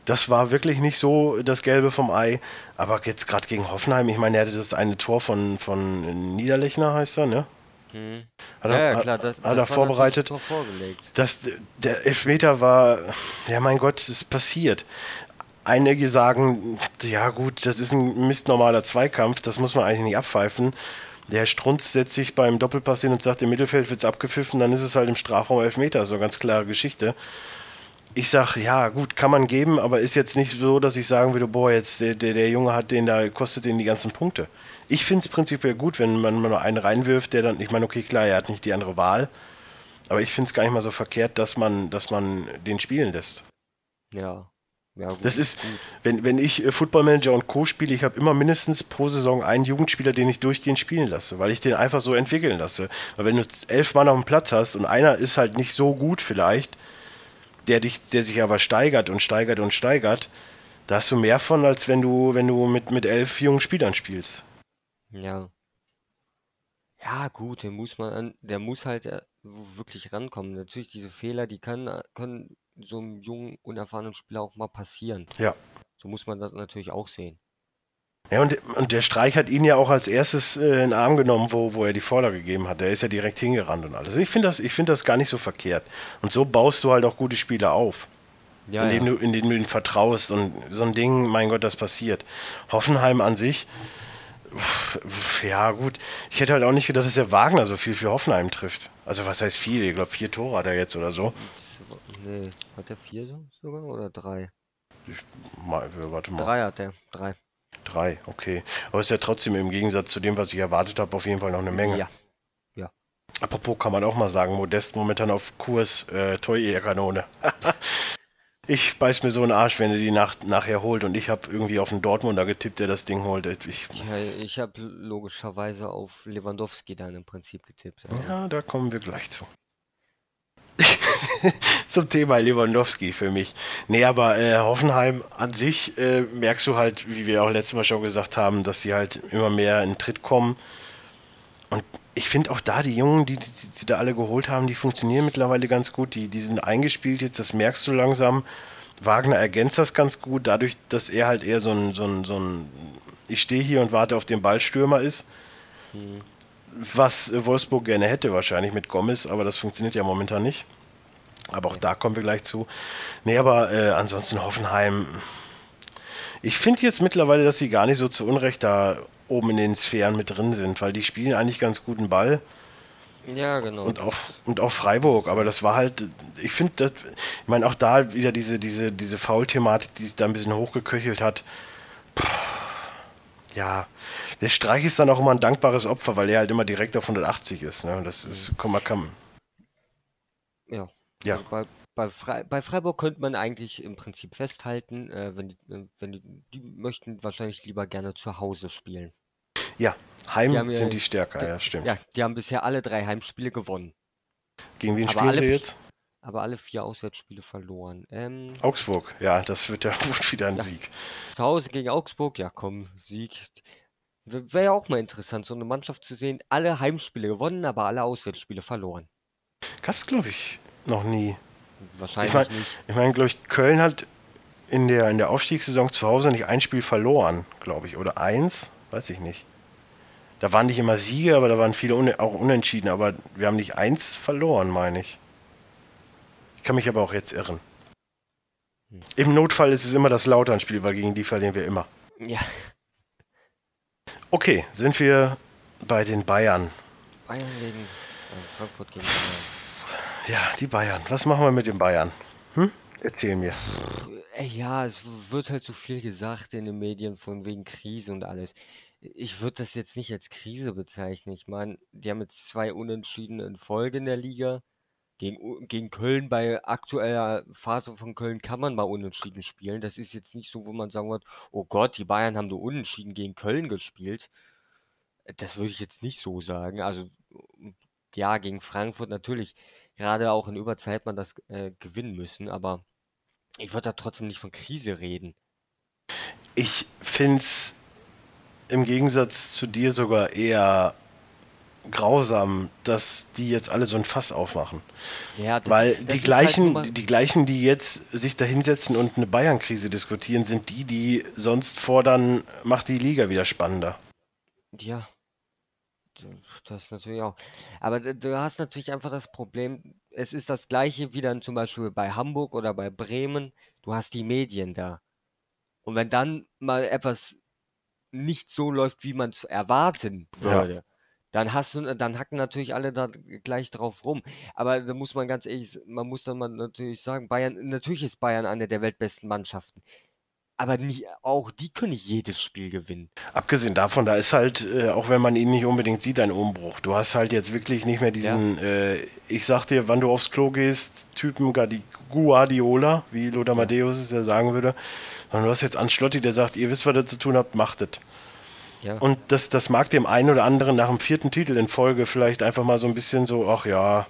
Das war wirklich nicht so das Gelbe vom Ei. Aber jetzt gerade gegen Hoffenheim, ich meine, er hatte das eine Tor von, von Niederlechner, heißt er, ne? Mhm. Hat er, ja, ja, klar, das, hat das er vorbereitet. Das, der Elfmeter war, ja mein Gott, das passiert. Einige sagen, ja gut, das ist ein mistnormaler Zweikampf, das muss man eigentlich nicht abpfeifen. Der Strunz setzt sich beim Doppelpass hin und sagt, im Mittelfeld wird es abgepfiffen, dann ist es halt im Strafraum Elfmeter, so ganz klare Geschichte. Ich sage, ja gut, kann man geben, aber ist jetzt nicht so, dass ich sagen würde, boah, jetzt der, der, der Junge hat den da, kostet den die ganzen Punkte. Ich finde es prinzipiell gut, wenn man mal einen reinwirft, der dann, ich meine, okay, klar, er hat nicht die andere Wahl, aber ich finde es gar nicht mal so verkehrt, dass man, dass man den spielen lässt. Ja. Ja, gut, das ist, wenn, wenn ich äh, Football Manager und Co. spiele, ich habe immer mindestens pro Saison einen Jugendspieler, den ich durchgehend spielen lasse, weil ich den einfach so entwickeln lasse. Weil wenn du elf Mann auf dem Platz hast und einer ist halt nicht so gut vielleicht, der dich, der sich aber steigert und steigert und steigert, da hast du mehr von, als wenn du, wenn du mit, mit elf jungen Spielern spielst. Ja. Ja, gut, der muss man an, der muss halt äh, wirklich rankommen. Natürlich, diese Fehler, die können, äh, können so einem jungen, unerfahrenen Spieler auch mal passieren. Ja. So muss man das natürlich auch sehen. Ja, und, und der Streich hat ihn ja auch als erstes äh, in den Arm genommen, wo, wo er die Vorlage gegeben hat. Der ist ja direkt hingerannt und alles. Ich finde das, find das gar nicht so verkehrt. Und so baust du halt auch gute Spieler auf. Ja, indem, ja. Du, indem du ihnen vertraust und so ein Ding, mein Gott, das passiert. Hoffenheim an sich, ja, gut. Ich hätte halt auch nicht gedacht, dass der Wagner so viel für Hoffenheim trifft. Also, was heißt viel? Ich glaube, vier Tore hat er jetzt oder so. Nee, hat er vier so- sogar oder drei? Äh, warte mal. Drei hat er, drei. Drei, okay. Aber ist ja trotzdem im Gegensatz zu dem, was ich erwartet habe, auf jeden Fall noch eine Menge. Ja, ja. Apropos kann man auch mal sagen, Modest momentan auf Kurs äh, Torjägerkanone. ich beiß mir so einen Arsch, wenn er die nach, nachher holt und ich habe irgendwie auf den Dortmunder getippt, der das Ding holt. Ich, Ja, ich habe logischerweise auf Lewandowski dann im Prinzip getippt. Also, ja, da kommen wir gleich zu. Zum Thema Lewandowski für mich. Nee, aber äh, Hoffenheim an sich äh, merkst du halt, wie wir auch letztes Mal schon gesagt haben, dass sie halt immer mehr in Tritt kommen. Und ich finde auch da, die Jungen, die, die sie da alle geholt haben, die funktionieren mittlerweile ganz gut. Die, die sind eingespielt jetzt, das merkst du langsam. Wagner ergänzt das ganz gut, dadurch, dass er halt eher so ein, so ein, so ein ich stehe hier und warte auf den Ballstürmer ist. Was äh, Wolfsburg gerne hätte wahrscheinlich mit Gomez, aber das funktioniert ja momentan nicht. Aber auch da kommen wir gleich zu. Nee, aber äh, ansonsten Hoffenheim. Ich finde jetzt mittlerweile, dass sie gar nicht so zu Unrecht da oben in den Sphären mit drin sind, weil die spielen eigentlich ganz guten Ball ja, genau. und auch, und auch Freiburg. Aber das war halt, ich finde, ich meine, auch da wieder diese, diese, diese Foul-Thematik, die sich da ein bisschen hochgeköchelt hat. Puh, ja, der Streich ist dann auch immer ein dankbares Opfer, weil er halt immer direkt auf 180 ist. Ne? Das ist, komm mal, komm. Ja. Ja. Also bei, bei, Frei, bei Freiburg könnte man eigentlich im Prinzip festhalten, äh, wenn, die, wenn die, die möchten wahrscheinlich lieber gerne zu Hause spielen. Ja, Heim Die haben sind die stärker, ja, stimmt. Ja, die haben bisher alle drei Heimspiele gewonnen, Gegen wen Aber spielen sie jetzt? aber alle vier Auswärtsspiele verloren. Ähm, Augsburg, ja, das wird ja wieder ein Ja. Sieg. zu Hause gegen Augsburg, ja komm, Sieg. Wäre ja auch mal interessant, so eine Mannschaft zu sehen, alle Heimspiele gewonnen, aber alle Auswärtsspiele verloren. Gab's, glaube ich, noch nie. Wahrscheinlich Ich meine, nicht. ich mein, glaube ich, Köln hat in der, in der Aufstiegssaison zu Hause nicht ein Spiel verloren, glaube ich. Oder eins, weiß ich nicht. Da waren nicht immer Siege, aber da waren viele une auch unentschieden. Aber wir haben nicht eins verloren, meine ich. Ich kann mich aber auch jetzt irren. Hm. Im Notfall ist es immer das Lautern-Spiel, weil gegen die verlieren wir immer. Ja, Okay, sind wir bei den Bayern. Bayern gegen äh, Frankfurt gegen Bayern. Ja, die Bayern. Was machen wir mit den Bayern? Hm? Erzähl mir. Äh, Ja, es wird halt so viel gesagt in den Medien von wegen Krise und alles. Ich würde das jetzt nicht als Krise bezeichnen. Ich meine, die haben jetzt zwei Unentschieden in Folge in der Liga. Gegen, gegen Köln, bei aktueller Phase von Köln kann man mal unentschieden spielen. Das ist jetzt nicht so, wo man sagen wird, oh Gott, die Bayern haben nur unentschieden gegen Köln gespielt. Das würde ich jetzt nicht so sagen. Also, ja, gegen Frankfurt natürlich, gerade auch in Überzeit man das äh, gewinnen müssen, aber ich würde da trotzdem nicht von Krise reden. Ich finde es im Gegensatz zu dir sogar eher grausam, dass die jetzt alle so ein Fass aufmachen. Ja, Weil die halt gleichen, mal- die gleichen, die jetzt sich da hinsetzen und eine Bayern-Krise diskutieren, sind die, die sonst fordern, macht die Liga wieder spannender. Ja, das natürlich auch. Aber du hast natürlich einfach das Problem, es ist das gleiche wie dann zum Beispiel bei Hamburg oder bei Bremen. Du hast die Medien da. Und wenn dann mal etwas nicht so läuft, wie man es erwarten Ja. würde, dann hast du, dann hacken natürlich alle da gleich drauf rum. Aber da muss man ganz ehrlich, man muss dann mal natürlich sagen, Bayern, natürlich ist Bayern eine der weltbesten Mannschaften. Aber nicht, auch die können nicht jedes Spiel gewinnen. Abgesehen davon, da ist halt, äh, auch wenn man ihn nicht unbedingt sieht, ein Umbruch. Du hast halt jetzt wirklich nicht mehr diesen, äh, ich sag dir, wann du aufs Klo gehst, Typen Guardi- Guardiola, wie Lothar Matthäus es ja sagen würde, sondern du hast jetzt Ancelotti, der sagt, ihr wisst, was ihr zu tun habt, macht es. Ja. Und das, das mag dem einen oder anderen nach dem vierten Titel in Folge vielleicht einfach mal so ein bisschen so, ach ja,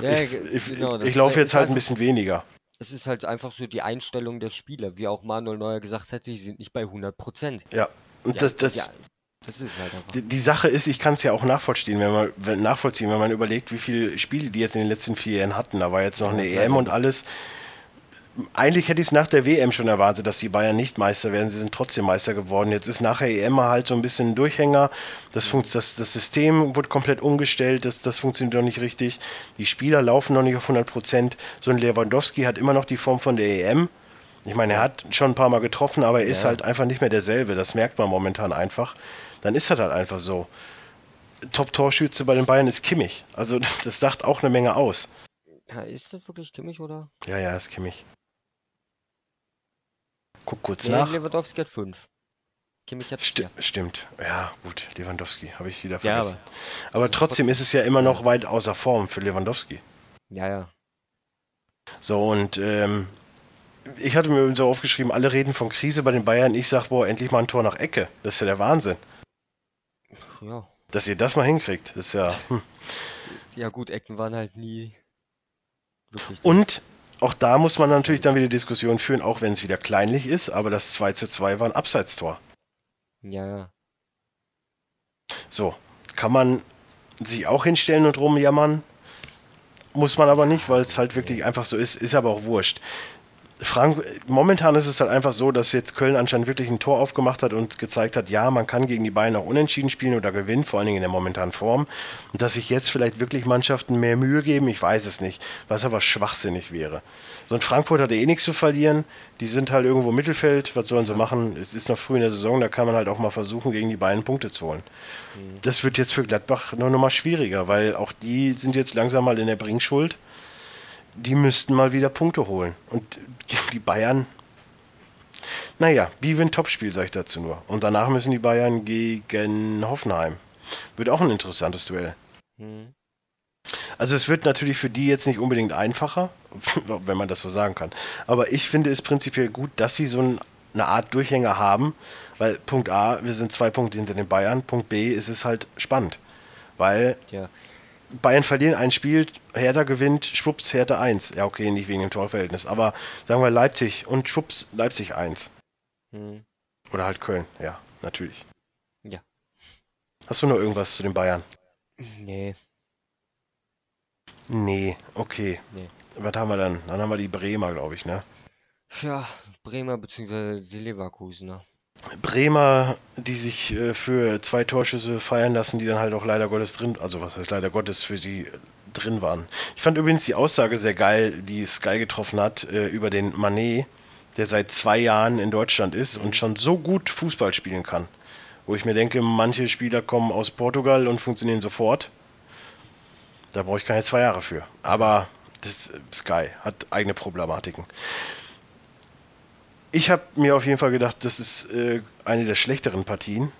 Ja, ich, ich, genau, ich laufe ist jetzt halt ein bisschen weniger. Es ist halt einfach so die Einstellung der Spieler, wie auch Manuel Neuer gesagt hat, die sind nicht bei 100 Prozent. Ja. Und das, das, ja, das ist halt einfach. Die, die Sache ist, ich kann es ja auch nachvollziehen, wenn man wenn, nachvollziehen, wenn man überlegt, wie viele Spiele die jetzt in den letzten vier Jahren hatten. Da war jetzt noch eine Ja, EM ja. und alles. Eigentlich hätte ich es nach der WM schon erwartet, dass die Bayern nicht Meister werden. Sie sind trotzdem Meister geworden. Jetzt ist nachher EM halt so ein bisschen ein Durchhänger. Das, das, das System wurde komplett umgestellt. Das, das funktioniert noch nicht richtig. Die Spieler laufen noch nicht auf 100 Prozent. So ein Lewandowski hat immer noch die Form von der EM. Ich meine, er hat schon ein paar Mal getroffen, aber er ist Ja. halt einfach nicht mehr derselbe. Das merkt man momentan einfach. Dann ist das halt einfach so. Top-Torschütze bei den Bayern ist Kimmich. Also das sagt auch eine Menge aus. Ja, ist das wirklich Kimmich, oder? Ja, ja, ist Kimmich. Guck kurz Nee, nach. Lewandowski hat 5. Kimmich hat Sti 4. stimmt. Ja, gut. Lewandowski habe ich wieder Ja, vergessen. aber, trotzdem ist es ja immer noch weit außer Form für Lewandowski. Ja, ja. So, und ähm, ich hatte mir so aufgeschrieben, alle reden von Krise bei den Bayern. Ich sag, boah, endlich mal ein Tor nach Ecke. Das ist ja der Wahnsinn. Ja. Dass ihr das mal hinkriegt, ist ja. Hm. Ja, gut, Ecken waren halt nie wirklich. Und auch da muss man natürlich dann wieder Diskussionen führen, auch wenn es wieder kleinlich ist, aber das 2 zu 2 war ein Abseitstor. Ja, ja. So, kann man sich auch hinstellen und rumjammern? Muss man aber nicht, weil es halt wirklich einfach so ist, ist aber auch wurscht. Frank, momentan ist es halt einfach so, dass jetzt Köln anscheinend wirklich ein Tor aufgemacht hat und gezeigt hat, ja, man kann gegen die Bayern auch unentschieden spielen oder gewinnen, vor allen Dingen in der momentanen Form. Und dass sich jetzt vielleicht wirklich Mannschaften mehr Mühe geben, ich weiß es nicht, was aber schwachsinnig wäre. So ein Frankfurt hat ja eh nichts zu verlieren, die sind halt irgendwo im Mittelfeld, was sollen sie machen? Es ist noch früh in der Saison, da kann man halt auch mal versuchen, gegen die Bayern Punkte zu holen. Das wird jetzt für Gladbach nur noch mal schwieriger, weil auch die sind jetzt langsam mal in der Bringschuld die müssten mal wieder Punkte holen. Und die, Bayern, naja, wie ein Topspiel, sage ich dazu nur. Und danach müssen die Bayern gegen Hoffenheim. Wird auch ein interessantes Duell. Hm. Also es wird natürlich für die jetzt nicht unbedingt einfacher, wenn man das so sagen kann. Aber ich finde es prinzipiell gut, dass sie so ein, eine Art Durchhänger haben, weil Punkt A, wir sind zwei Punkte hinter den Bayern, Punkt B, ist es halt spannend. Weil Ja. Bayern verlieren ein Spiel, Hertha gewinnt, schwupps, Hertha 1. Ja, okay, nicht wegen dem Torverhältnis, aber sagen wir Leipzig und schwupps, Leipzig 1. Hm. Oder halt Köln, ja, natürlich. Ja. Hast du noch irgendwas zu den Bayern? Nee. Nee, okay. Nee. Was haben wir dann? Dann haben wir die Bremer, glaube ich, ne? Ja, Bremer bzw. die Leverkusener. Bremer, die sich äh, für zwei Torschüsse feiern lassen, die dann halt auch leider Gottes drin, also was heißt leider Gottes für sie äh, drin waren. Ich fand übrigens die Aussage sehr geil, die Sky getroffen hat äh, über den Manet, der seit zwei Jahren in Deutschland ist und schon so gut Fußball spielen kann. Wo ich mir denke, manche Spieler kommen aus Portugal und funktionieren sofort. Da brauche ich keine zwei Jahre für. Aber das Sky hat eigene Problematiken. Ich habe mir auf jeden Fall gedacht, das ist äh, eine der schlechteren Partien.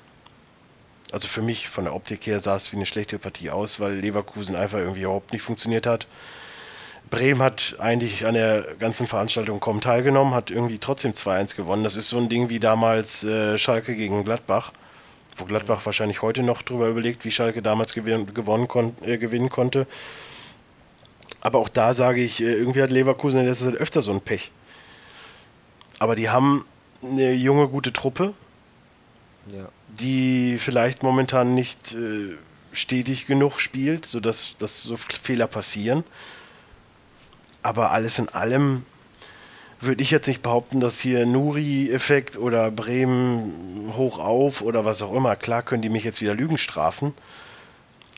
Also für mich von der Optik her sah es wie eine schlechte Partie aus, weil Leverkusen einfach irgendwie überhaupt nicht funktioniert hat. Bremen hat eigentlich an der ganzen Veranstaltung kaum teilgenommen, hat irgendwie trotzdem 2-1 gewonnen. Das ist so ein Ding wie damals äh, Schalke gegen Gladbach, wo Gladbach wahrscheinlich heute noch drüber überlegt, wie Schalke damals gewin gewonnen kon äh, gewinnen konnte. Aber auch da sage ich, äh, irgendwie hat Leverkusen in letzter Zeit öfter so ein Pech. Aber die haben eine junge, gute Truppe, Ja. die vielleicht momentan nicht äh, stetig genug spielt, sodass dass so Fehler passieren. Aber alles in allem würde ich jetzt nicht behaupten, dass hier Nuri-Effekt oder Bremen hoch auf oder was auch immer. Klar können die mich jetzt wieder Lügen strafen.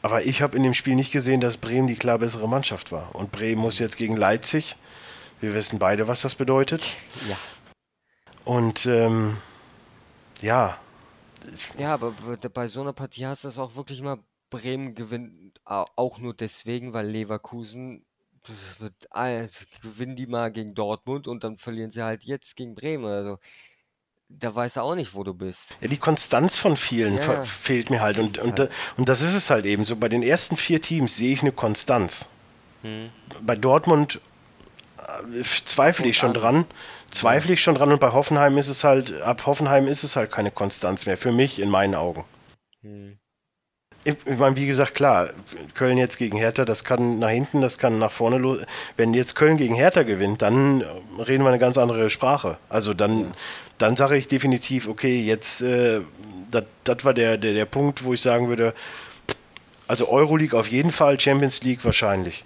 Aber ich habe in dem Spiel nicht gesehen, dass Bremen die klar bessere Mannschaft war. Und Bremen muss jetzt gegen Leipzig. Wir wissen beide, was das bedeutet. Ja. Und ähm, ja, Ja, aber bei- so einer Partie hast du es auch wirklich mal, Bremen gewinnt au- auch nur deswegen, weil Leverkusen gewinnen die mal gegen Dortmund und dann verlieren sie halt jetzt gegen Bremen. Also da weiß er auch nicht, wo du bist. Ja, die Konstanz von vielen Ja, fehlt mir halt. Und, und, halt- und das ist es halt eben so. Bei den ersten vier Teams sehe ich eine Konstanz. Hm. Bei Dortmund äh, zweifle ich schon an. dran. Zweifle ich schon dran. Und bei Hoffenheim ist es halt, ab Hoffenheim ist es halt keine Konstanz mehr. Für mich in meinen Augen. Hm. Ich, ich meine, wie gesagt, klar, Köln jetzt gegen Hertha, das kann nach hinten, das kann nach vorne los. Wenn jetzt Köln gegen Hertha gewinnt, dann äh, reden wir eine ganz andere Sprache. Also dann, dann sage ich definitiv, okay, jetzt, äh, das war der, der, der Punkt, wo ich sagen würde, also Euroleague auf jeden Fall, Champions League wahrscheinlich.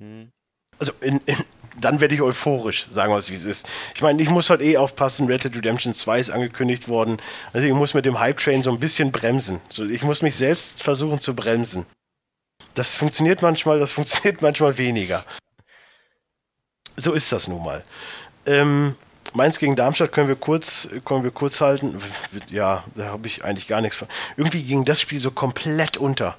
Hm. Also in, in, dann werde ich euphorisch, sagen wir es wie es ist. Ich meine, ich muss halt eh aufpassen, Red Dead Redemption 2 ist angekündigt worden. Also ich muss mit dem Hype-Train so ein bisschen bremsen. So, ich muss mich selbst versuchen zu bremsen. Das funktioniert manchmal, das funktioniert manchmal weniger. So ist das nun mal. Ähm, Mainz gegen Darmstadt können wir kurz, können wir kurz halten. Ja, da habe ich eigentlich gar nichts von. Irgendwie ging das Spiel so komplett unter.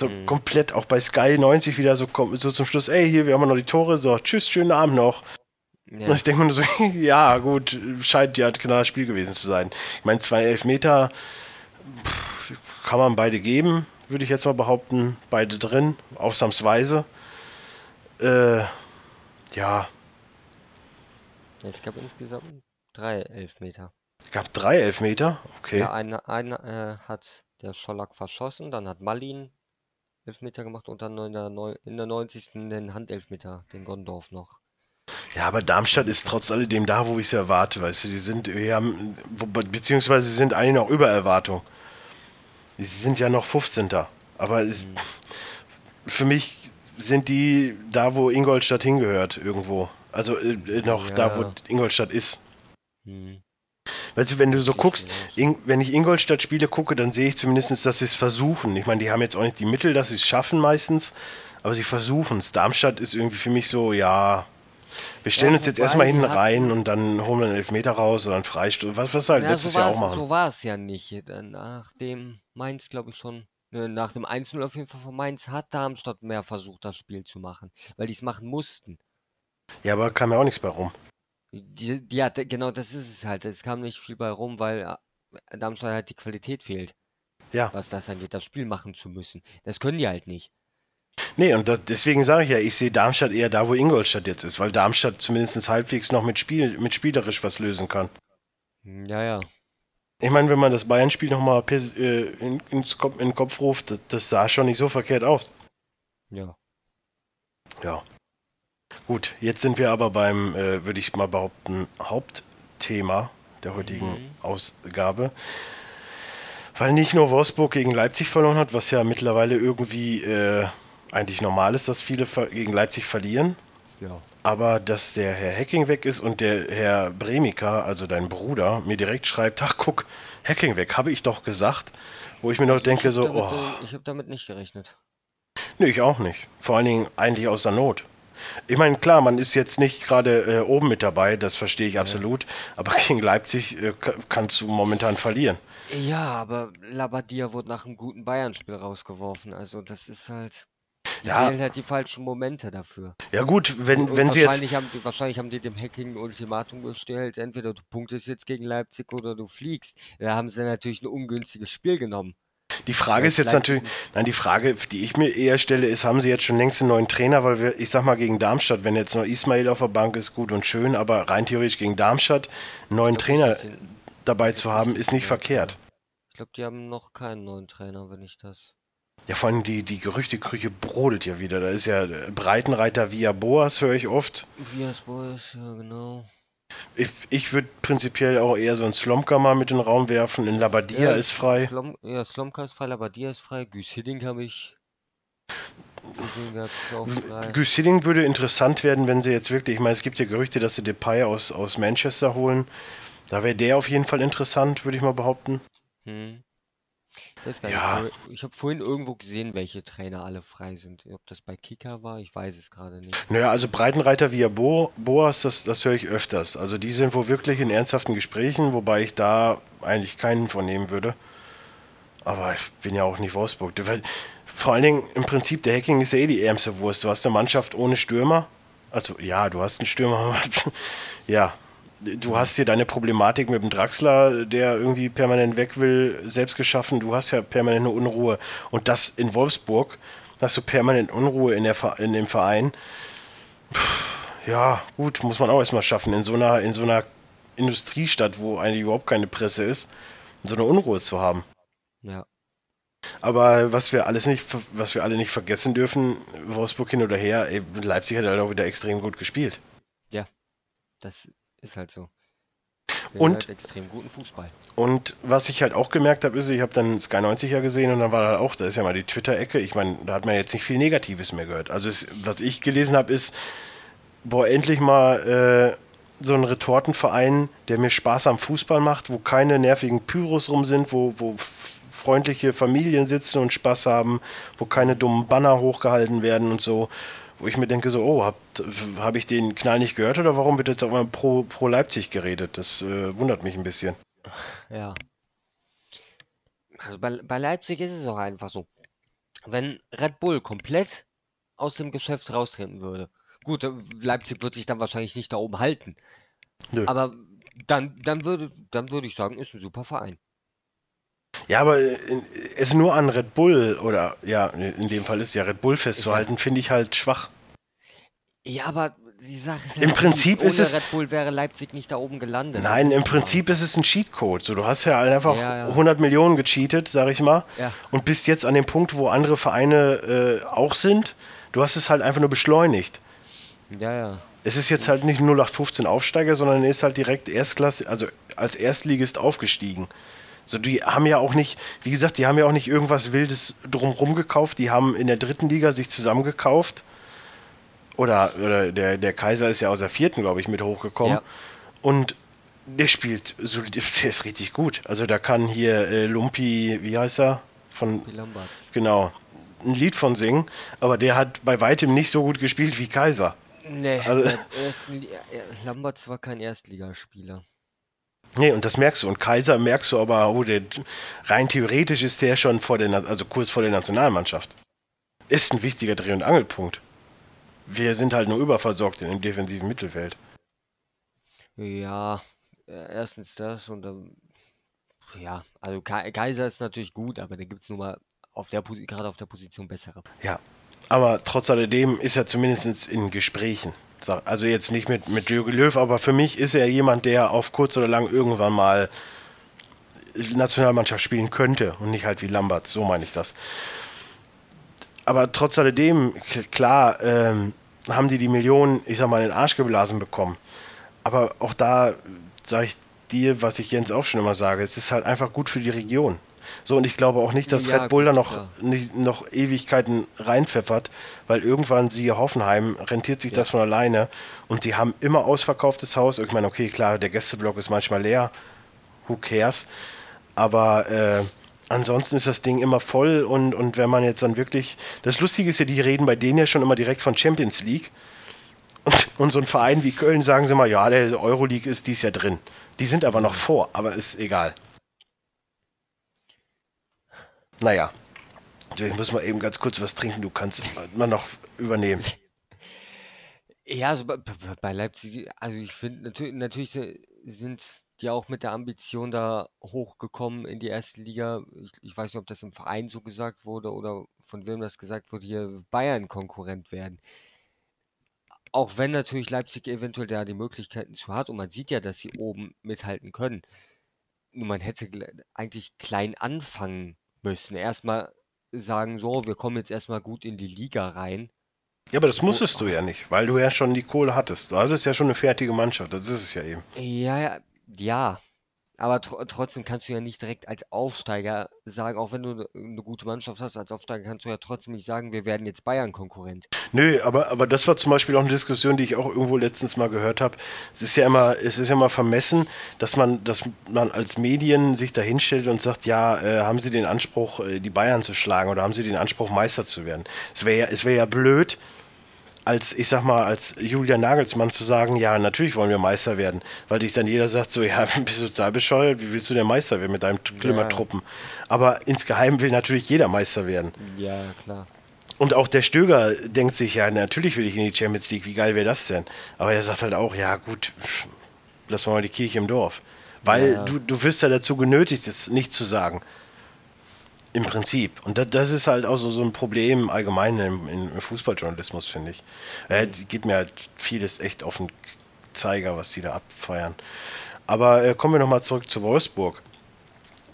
So mhm. komplett, auch bei Sky 90 wieder so, so zum Schluss, ey, hier, wir haben noch die Tore, so, tschüss, schönen Abend noch. Ja. Ich denke mir so, ja, gut, scheint ja ein klares Spiel gewesen zu sein. Ich meine, zwei Elfmeter pff, kann man beide geben, würde ich jetzt mal behaupten. Beide drin, ausnahmsweise. Äh, ja. Es gab insgesamt drei Elfmeter. Es gab drei Elfmeter? Okay. Ja, einer eine, äh, hat der Schollack verschossen, dann hat Malin Elfmeter gemacht und dann in der, in der 90. den Handelfmeter, den Gondorf noch. Ja, aber Darmstadt ist trotz alledem da, wo ich es erwarte, weißt du, die sind, wir haben, beziehungsweise sie sind eigentlich noch über Erwartung. Sie sind ja noch 15. Aber mhm. für mich sind die da, wo Ingolstadt hingehört, irgendwo. Also äh, noch ja. da, wo Ingolstadt ist. Mhm. Weißt du, wenn du so guckst, in, wenn ich Ingolstadt Spiele gucke, dann sehe ich zumindest, dass sie es versuchen. Ich meine, die haben jetzt auch nicht die Mittel, dass sie es schaffen meistens, aber sie versuchen es. Darmstadt ist irgendwie für mich so, ja, wir stellen ja, uns jetzt erstmal hinten rein und dann holen wir einen Elfmeter raus oder einen Freistoß. Was, was halt ja, letztes so Jahr auch machen. So war es ja nicht. Nach dem Mainz, glaube ich schon, nach dem 1-0 auf jeden Fall von Mainz hat Darmstadt mehr versucht, das Spiel zu machen, weil die es machen mussten. Ja, aber kam ja auch nichts bei rum. Die, ja, genau, das ist es halt. Es kam nicht viel bei rum, weil äh, Darmstadt halt die Qualität fehlt. Ja. Was das angeht, das Spiel machen zu müssen. Das können die halt nicht. Nee, und das, deswegen sage ich ja, ich sehe Darmstadt eher da, wo Ingolstadt jetzt ist, weil Darmstadt zumindest halbwegs noch mit, Spiel, mit spielerisch was lösen kann. Hm, ja, ja. Ich meine, wenn man das Bayern-Spiel nochmal äh, in, ins Kopf, in den Kopf ruft, das, das sah schon nicht so verkehrt aus. Ja. Ja. Gut, jetzt sind wir aber beim, äh, würde ich mal behaupten, Hauptthema der heutigen mhm. Ausgabe. Weil nicht nur Wolfsburg gegen Leipzig verloren hat, was ja mittlerweile irgendwie äh, eigentlich normal ist, dass viele gegen Leipzig verlieren. Ja. Aber dass der Herr Hacking weg ist und der Herr Bremika, also dein Bruder, mir direkt schreibt, ach guck, Hacking weg, habe ich doch gesagt. Wo ich mir noch ich, denke, so, damit, oh. Ich habe damit nicht gerechnet. Nee, ich auch nicht. Vor allen Dingen eigentlich aus der Not. Ich meine, klar, man ist jetzt nicht gerade äh, oben mit dabei, das verstehe ich absolut. Aber gegen Leipzig äh, kannst du momentan verlieren. Ja, aber Labadia wurde nach einem guten Bayern-Spiel rausgeworfen. Also das ist halt. Die ja. fehlen halt die falschen Momente dafür. Ja gut, wenn, und, wenn sie jetzt... Haben wahrscheinlich haben die dem Hacking ein Ultimatum gestellt, entweder du punktest jetzt gegen Leipzig oder du fliegst. Da haben sie natürlich ein ungünstiges Spiel genommen. Die Frage ist jetzt natürlich, nein, die Frage, die ich mir eher stelle, ist, haben sie jetzt schon längst einen neuen Trainer? Weil wir, ich sag mal, gegen Darmstadt, wenn jetzt noch Ismail auf der Bank ist, gut und schön, aber rein theoretisch gegen Darmstadt einen neuen glaub, Trainer dabei zu haben, ist nicht verkehrt. Ich glaube, die haben noch keinen neuen Trainer, wenn ich das. Ja, vor allem die, die Gerüchteküche brodelt ja wieder. Da ist ja Breitenreiter via Boas, höre ich oft. Via Boas, ja, genau. Ich, ich würde prinzipiell auch eher so einen Slomka mal mit in den Raum werfen. In Labadia ja, ist frei. Slom, ja, Slomka ist frei, Labadia ist frei. Güs Hiddink habe ich. Güs Hiddink würde interessant werden, wenn sie jetzt wirklich. Ich meine, es gibt ja Gerüchte, dass sie Depay aus, aus Manchester holen. Da wäre der auf jeden Fall interessant, würde ich mal behaupten. Hm. Ich, ja. ich habe vorhin irgendwo gesehen, welche Trainer alle frei sind. Ob das bei Kika war, ich weiß es gerade nicht. Naja, also Breitenreiter via Bo, Boas, das, das höre ich öfters. Also die sind wohl wirklich in ernsthaften Gesprächen, wobei ich da eigentlich keinen von nehmen würde. Aber ich bin ja auch nicht Wolfsburg. Vor allen Dingen, im Prinzip, der Hacking ist ja eh die ärmste Wurst. Du hast eine Mannschaft ohne Stürmer. Also ja, du hast einen Stürmer. ja, du hast hier deine Problematik mit dem Draxler, der irgendwie permanent weg will, selbst geschaffen. Du hast ja permanent eine Unruhe. Und das in Wolfsburg, hast du permanent Unruhe in, der, in dem Verein. Ja, gut, muss man auch erstmal schaffen, in so einer, in so einer Industriestadt, wo eigentlich überhaupt keine Presse ist, so eine Unruhe zu haben. Ja. Aber was wir alles nicht, was wir alle nicht vergessen dürfen, Wolfsburg hin oder her, ey, Leipzig hat halt auch wieder extrem gut gespielt. Ja, das ist halt so. Wir und halt extrem guten Fußball. Und was ich halt auch gemerkt habe, ist, ich habe dann Sky 90 ja gesehen und dann war da auch, da ist ja mal die Twitter-Ecke. Ich meine, da hat man jetzt nicht viel Negatives mehr gehört. Also es, was ich gelesen habe, ist, boah, endlich mal äh, so ein Retortenverein, der mir Spaß am Fußball macht, wo keine nervigen Pyros rum sind, wo, wo freundliche Familien sitzen und Spaß haben, wo keine dummen Banner hochgehalten werden und so wo ich mir denke, so, oh, habe hab ich den Knall nicht gehört oder warum wird jetzt auch mal pro, pro Leipzig geredet? Das äh, wundert mich ein bisschen. Ja. Also bei, bei Leipzig ist es auch einfach so. wenn Red Bull komplett aus dem Geschäft raustreten würde. Gut, Leipzig wird sich dann wahrscheinlich nicht da oben halten. Nö. Aber dann, dann würde, dann würde ich sagen, ist ein super Verein. Ja, aber äh, es nur an Red Bull oder ja, in dem Fall ist ja Red Bull festzuhalten, finde ich halt schwach. Ja, aber die Sache ist ja Im Prinzip ohne ist es- Red Bull wäre Leipzig nicht da oben gelandet. Nein, im. Prinzip ist es ein Cheatcode. So, du hast ja einfach Ja, ja. 100 Millionen gecheatet, sag ich mal, Ja. und bist jetzt an dem Punkt, wo andere Vereine äh, auch sind. Du hast es halt einfach nur beschleunigt. Ja, ja. Es ist jetzt halt nicht 0815 Aufsteiger, sondern er ist halt direkt Erstklasse, also als Erstligist aufgestiegen. So, die haben ja auch nicht, wie gesagt, die haben ja auch nicht irgendwas Wildes drumrum gekauft. Die haben in der dritten Liga sich zusammengekauft. Oder, oder der, der Kaiser ist ja aus der vierten, glaube ich, mit hochgekommen. Ja. Und der spielt, so, der ist richtig gut. Also da kann hier äh, Lumpi, wie heißt er? Von, genau, ein Lied von singen. Aber der hat bei weitem nicht so gut gespielt wie Kaiser. Nee, Also- Lamberts war kein Erstligaspieler. Nee, und das merkst du. Und Kaiser merkst du aber, oh, der, rein theoretisch ist der schon vor der, also kurz vor der Nationalmannschaft. Ist ein wichtiger Dreh- und Angelpunkt. Wir sind halt nur überversorgt in dem defensiven Mittelfeld. Ja, äh, erstens das und dann, ja, also Ka- Kaiser ist natürlich gut, aber da gibt es nun mal auf der gerade auf der Position bessere. Ja. Aber trotz alledem ist er zumindest in Gesprächen. Also jetzt nicht mit, mit Jürgen Löw, aber für mich ist er jemand, der auf kurz oder lang irgendwann mal Nationalmannschaft spielen könnte und nicht halt wie Lambert. So meine ich das. Aber trotz alledem, klar, ähm, haben die die Millionen, ich sag mal, in den Arsch geblasen bekommen. Aber auch da sage ich dir, was ich Jens auch schon immer sage, es ist halt einfach gut für die Region. So, und ich glaube auch nicht, dass Ja, Red Bull da noch, klar. nicht, noch Ewigkeiten reinpfeffert, weil irgendwann, siehe Hoffenheim, rentiert sich das von alleine und die haben immer ausverkauftes Haus. Ich meine, okay, klar, der Gästeblock ist manchmal leer, who cares? Aber äh, ansonsten ist das Ding immer voll und, und wenn man jetzt dann wirklich. Das Lustige ist ja, die reden bei denen ja schon immer direkt von Champions League. Und, und so ein Verein wie Köln sagen sie mal, ja, der Euroleague ist dies Jahr drin. Die sind aber noch vor, aber ist egal. Naja. Ich muss mal eben ganz kurz was trinken, du kannst mal noch übernehmen. Ja, also bei, bei Leipzig, also ich finde natürlich, natürlich si- sind die auch mit der Ambition da hochgekommen in die erste Liga. Ich, ich weiß nicht, ob das im Verein so gesagt wurde oder von wem das gesagt wurde, hier Bayern Konkurrent werden. Auch wenn natürlich Leipzig eventuell da die Möglichkeiten zu hat und man sieht ja, dass sie oben mithalten können. Nur man hätte eigentlich klein anfangen müssen. Erstmal sagen, so, wir kommen jetzt erstmal gut in die Liga rein. Ja, aber das musstest du ja nicht, weil du ja schon die Kohle hattest. Du hattest ja schon eine fertige Mannschaft, das ist es ja eben. Ja, ja, ja. Aber tr trotzdem kannst du ja nicht direkt als Aufsteiger sagen, auch wenn du ne- eine gute Mannschaft hast, als Aufsteiger kannst du ja trotzdem nicht sagen, wir werden jetzt Bayern-Konkurrent. Nö, aber, aber das war zum Beispiel auch eine Diskussion, die ich auch irgendwo letztens mal gehört habe. Es ist ja immer, es ist ja immer vermessen, dass man, dass man als Medien sich da hinstellt und sagt, ja, äh, haben Sie den Anspruch, äh, die Bayern zu schlagen oder haben Sie den Anspruch, Meister zu werden? Es wäre ja, es wäre ja blöd, als, ich sag mal, als Julian Nagelsmann zu sagen, ja, natürlich wollen wir Meister werden, weil dich dann jeder sagt, so, ja, bist du total bescheuert, wie willst du denn Meister werden mit deinem Klimmertruppen? Aber insgeheim will natürlich jeder Meister werden. Ja, klar. Und auch der Stöger denkt sich, ja, natürlich will ich in die Champions League, wie geil wäre das denn? Aber er sagt halt auch, ja gut, wir mal die Kirche im Dorf. Weil Ja. du, du wirst ja dazu genötigt, es nicht zu sagen. Im Prinzip. Und das, das ist halt auch so, so ein Problem allgemein im, im Fußballjournalismus, finde ich. Äh, geht mir halt vieles echt auf den Zeiger, was die da abfeiern. Aber äh, kommen wir nochmal zurück zu Wolfsburg.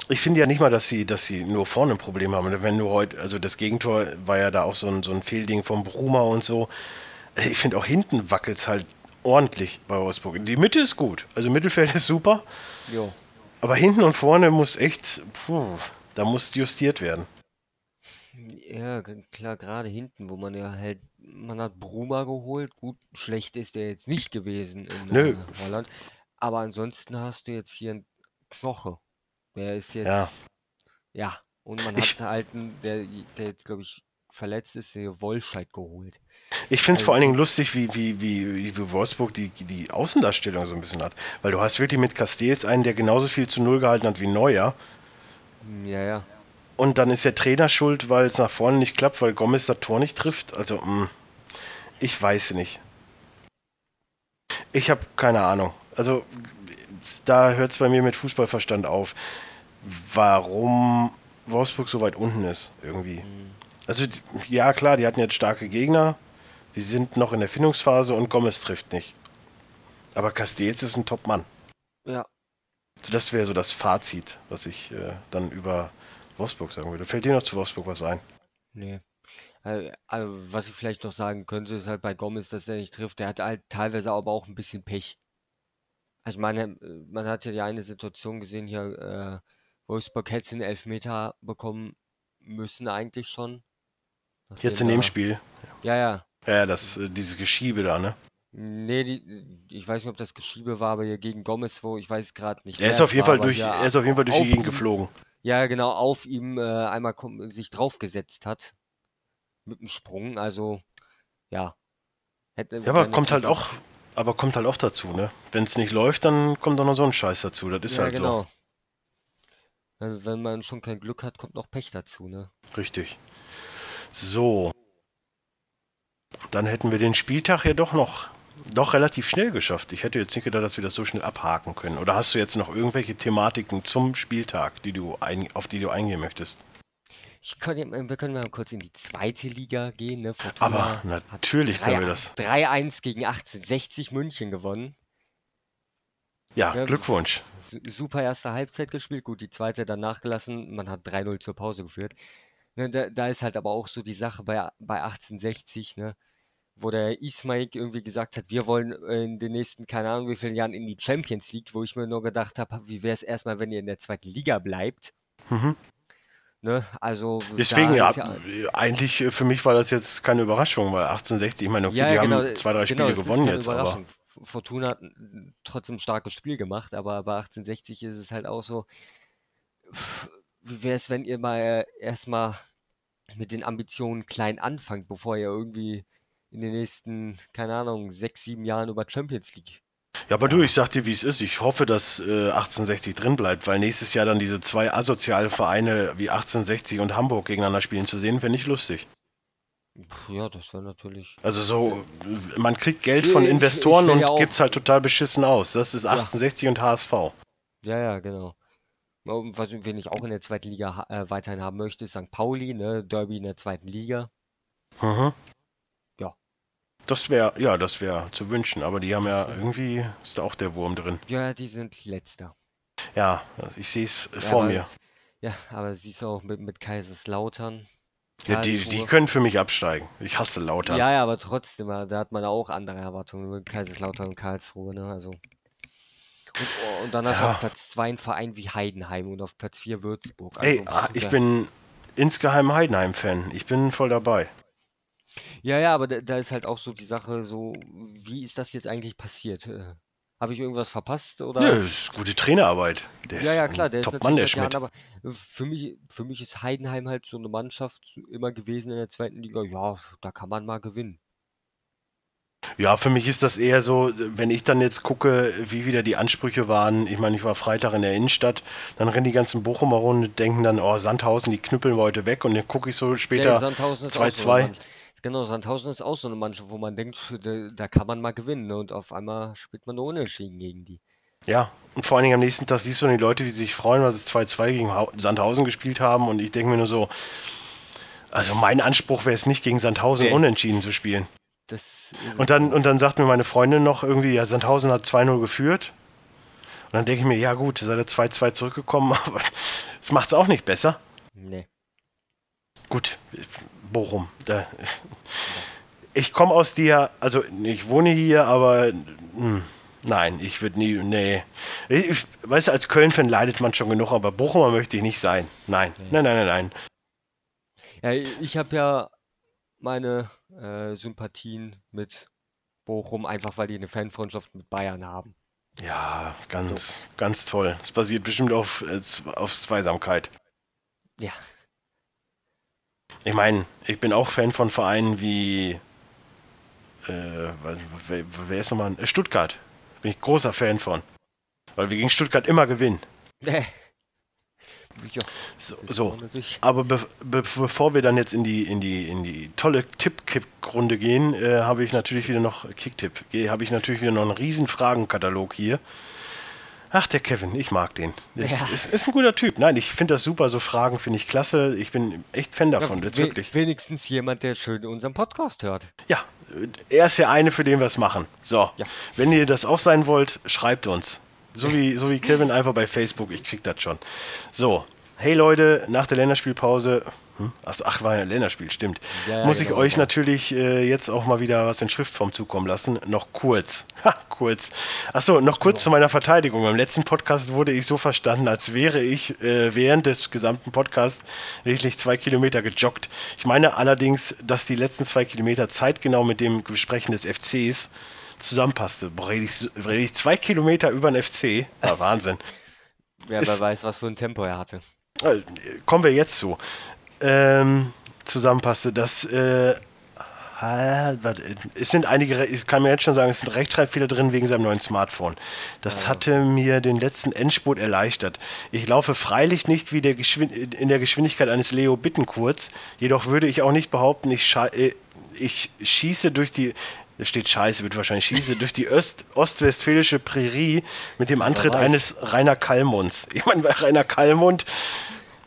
Ich finde ja nicht mal, dass sie, dass sie nur vorne ein Problem haben. Wenn du heute, also das Gegentor war ja da auch so ein, so ein Fehlding vom Bruma und so. Ich finde auch hinten wackelt es halt ordentlich bei Wolfsburg. Die Mitte ist gut. Also Mittelfeld ist super. Jo. Aber hinten und vorne muss echt, puh, da muss justiert werden. Ja, klar, gerade hinten, wo man ja halt, man hat Bruma geholt. Gut, schlecht ist der jetzt nicht gewesen in Nö. äh, Holland. Aber ansonsten hast du jetzt hier einen Knoche. Der ist Ja. jetzt, ja. Und man Ich- hat einen, der, der jetzt, glaube ich, verletzt ist, der Wolscheid geholt. Ich finde es vor allen Also- Dingen lustig, wie, wie, wie, wie Wolfsburg die, die Außendarstellung so ein bisschen hat. Weil du hast wirklich mit Castells einen, der genauso viel zu Null gehalten hat wie Neuer. Ja, ja. und dann ist der Trainer schuld, weil es nach vorne nicht klappt, weil Gomez das Tor nicht trifft. Also, mh, ich weiß nicht. Ich habe keine Ahnung. Also, da hört es bei mir mit Fußballverstand auf, warum Wolfsburg so weit unten ist, irgendwie. Also, die- ja, klar, die hatten jetzt starke Gegner. Die sind noch in der Findungsphase und Gomez trifft nicht. Aber Castells ist ein Top-Mann. Ja. Also das wäre so das Fazit, was ich äh, dann über Wolfsburg sagen würde. Fällt dir noch zu Wolfsburg was ein? Nee. Äh, Also, was ich vielleicht noch sagen könnte, ist halt bei Gomez, dass er nicht trifft. Der hat halt teilweise aber auch ein bisschen Pech. Also, ich meine, äh, man hat ja die eine Situation gesehen hier, äh, Wolfsburg hätte den Elfmeter bekommen müssen eigentlich schon. Jetzt in dem Spiel. Ja, ja. Ja, das, äh, dieses Geschiebe da, ne? Nee, die, ich weiß nicht, ob das Geschiebe war, aber hier gegen Gomez, wo ich weiß gerade nicht, Er ist auf jeden war, Fall durch, er ist auf jeden Fall durch die Gegend geflogen. Ja, genau, auf ihm äh, einmal sich draufgesetzt hat. Mit dem Sprung, also ja. Hätte, Ja, aber er kommt halt auch, aber kommt halt auch dazu, ne? Wenn es nicht läuft, dann kommt auch noch so ein Scheiß dazu. Das ist ja, halt genau. Wenn, wenn man schon kein Glück hat, kommt noch Pech dazu, ne? so. Richtig. So. Dann hätten wir den Spieltag ja doch noch doch relativ schnell geschafft. Ich hätte jetzt nicht gedacht, dass wir das so schnell abhaken können. Oder hast du jetzt noch irgendwelche Thematiken zum Spieltag, die du ein, auf die du eingehen möchtest? Ich kann, ja- wir können mal kurz in die zweite Liga gehen, ne? Aber natürlich können wir das. 3-1 gegen 1860 München gewonnen. Ja, Ja, Glückwunsch. Su- Super erste Halbzeit gespielt, gut, die zweite dann nachgelassen, man hat 3-0 zur Pause geführt. Ne, da, da ist halt aber auch so die Sache bei, bei 1860, ne, wo der Ismaik irgendwie gesagt hat, wir wollen in den nächsten, keine Ahnung wie vielen Jahren in die Champions League, wo ich mir nur gedacht habe, wie wäre es erstmal, wenn ihr in der zweiten Liga bleibt. Mhm. Ne, also Deswegen, ja, ja, eigentlich äh, für mich war das jetzt keine Überraschung, weil 1860, ich meine, okay, Ja, die ja, haben genau, zwei, drei genau, Spiele ist gewonnen jetzt, aber Fortuna hat trotzdem ein starkes Spiel gemacht, aber bei 1860 ist es halt auch so, wie wäre es, wenn ihr mal erstmal mit den Ambitionen klein anfangt, bevor ihr irgendwie in den nächsten, keine Ahnung, sechs, sieben Jahren über Champions League. Ja, aber du, ich sag dir, wie es ist. Ich hoffe, dass äh, 1860 drin bleibt, weil nächstes Jahr dann diese zwei asoziale Vereine wie 1860 und Hamburg gegeneinander spielen zu sehen, wäre nicht lustig. Ja, das wäre natürlich. Also so, äh, man kriegt Geld von Ich- ich Investoren will und ja auch- gibt's halt total beschissen aus. Das ist 1860 und HSV. Ja, ja, genau. Ja, Was, wen ich auch in der zweiten Liga äh, weiterhin haben möchte, ist St. Pauli, ne? Derby in der zweiten Liga. Mhm. Das wäre, ja, das wäre zu wünschen, aber die haben ja irgendwie, ist da auch der Wurm drin. Ja, die sind letzter. Ja, ich sehe es Ja, vor aber, mir. Ja, aber siehst du auch mit, mit Kaiserslautern, Ja, die, die können für mich absteigen. Ich hasse Lautern. Ja, ja, aber trotzdem, äh, da hat man auch andere Erwartungen mit Kaiserslautern und Karlsruhe, ne? Also. Und, oh, und dann hast du Ja. auf Platz 2 einen Verein wie Heidenheim und auf Platz 4 Würzburg. Ey, Also, ah, ich bin insgeheim Heidenheim-Fan. Ich bin voll dabei. Ja, ja, aber da, da ist halt auch so die Sache, so, wie ist das jetzt eigentlich passiert? Äh, Habe ich irgendwas verpasst oder? Ja, das ist gute Trainerarbeit. Der Ja, ist ja, ein klar, der ist Top-Mann, der seit Schmidt. Jahren, aber für mich, für mich ist Heidenheim halt so eine Mannschaft immer gewesen in der zweiten Liga. Ja, da kann man mal gewinnen. Ja, für mich ist das eher so, wenn ich dann jetzt gucke, wie wieder die Ansprüche waren. Ich meine, ich war Freitag in der Innenstadt, dann rennen die ganzen Bochumer rum und denken dann, oh, Sandhausen, die knüppeln wir heute weg. Und dann gucke ich so später Sandhausen ist auch so eine 2-2. Mannschaft. Genau, Sandhausen ist auch so eine Mannschaft, wo man denkt, da, da kann man mal gewinnen. Ne? Und auf einmal spielt man nur Unentschieden gegen die. Ja, und vor allen Dingen am nächsten Tag siehst du die Leute, sie sich freuen, weil sie 2-2 gegen Hau- Sandhausen gespielt haben. Und ich denke mir nur so, also mein Anspruch wäre es nicht, gegen Sandhausen Nee. unentschieden zu spielen. Und dann, und dann sagt mir meine Freundin noch irgendwie, ja, Sandhausen hat 2-0 geführt. Und dann denke ich mir, ja gut, seid ihr 2-2 zurückgekommen, aber das macht es auch nicht besser. Nee. Gut, Bochum. Da, ich komme aus dir, also ich wohne hier, aber hm, nein, ich würde nie, nee. Ich, weißt du, als Köln-Fan leidet man schon genug, aber Bochumer möchte ich nicht sein. Nein, nein, nein, nein, nein. Ja, ich habe ja meine äh, Sympathien mit Bochum, einfach weil die eine Fanfreundschaft mit Bayern haben. Ja, ganz, ganz toll. Das basiert bestimmt auf, äh, auf Zweisamkeit. Ja. Ich meine, ich bin auch Fan von Vereinen wie, äh, wer, wer- ist nochmal? Äh, Stuttgart. Bin ich großer Fan von. Weil wir gegen Stuttgart immer gewinnen. Ja, So, so. aber be be bevor wir dann jetzt in die, in die, in die tolle Tipp-Kick-Runde gehen, äh, habe ich natürlich wieder noch, Kick-Tipp, habe ich natürlich wieder noch einen riesen Fragenkatalog hier. Ach, der Kevin, ich mag den. Ist, Ja. ist, ist ein guter Typ. Nein, ich finde das super, so Fragen finde ich klasse. Ich bin echt Fan davon, jetzt we- wirklich. Wenigstens jemand, der schön unseren Podcast hört. Ja, er ist der eine, für den wir es machen. So, Ja. wenn ihr das auch sein wollt, schreibt uns. So wie, so wie Kevin einfach bei Facebook, ich krieg das schon. So, hey Leute, nach der Länderspielpause, hm? Achso, ach, war ja ein Länderspiel, stimmt. Ja, Muss ich genau, euch ja. natürlich äh, jetzt auch mal wieder was in Schriftform zukommen lassen. Noch kurz. Ha, kurz. Achso, noch kurz zu meiner Verteidigung. Im letzten Podcast wurde ich so verstanden, als wäre ich äh, während des gesamten Podcasts lediglich zwei Kilometer gejoggt. Ich meine allerdings, dass die letzten zwei Kilometer zeitgenau mit dem Besprechen des FCs zusammenpasste. Boah, rede ich, rede ich zwei Kilometer über den FC? War Wahnsinn. Wer, Ist- weiß, was für ein Tempo er hatte. Äh, kommen wir jetzt zu. Ähm, zusammenpasste, das äh, warte, es sind einige, ich kann mir jetzt schon sagen, es sind Rechtschreibfehler drin wegen seinem neuen Smartphone. Das hatte mir den letzten Endspurt erleichtert. Ich laufe freilich nicht wie der Geschwin in der Geschwindigkeit eines Leo Bittenkurz, jedoch würde ich auch nicht behaupten, ich, schei- äh, ich schieße durch die da steht Scheiße, wird wahrscheinlich schieße, durch die Öst ostwestfälische Prärie mit dem Antritt eines Rainer Kallmunds. Ich meine, bei Rainer Kallmund,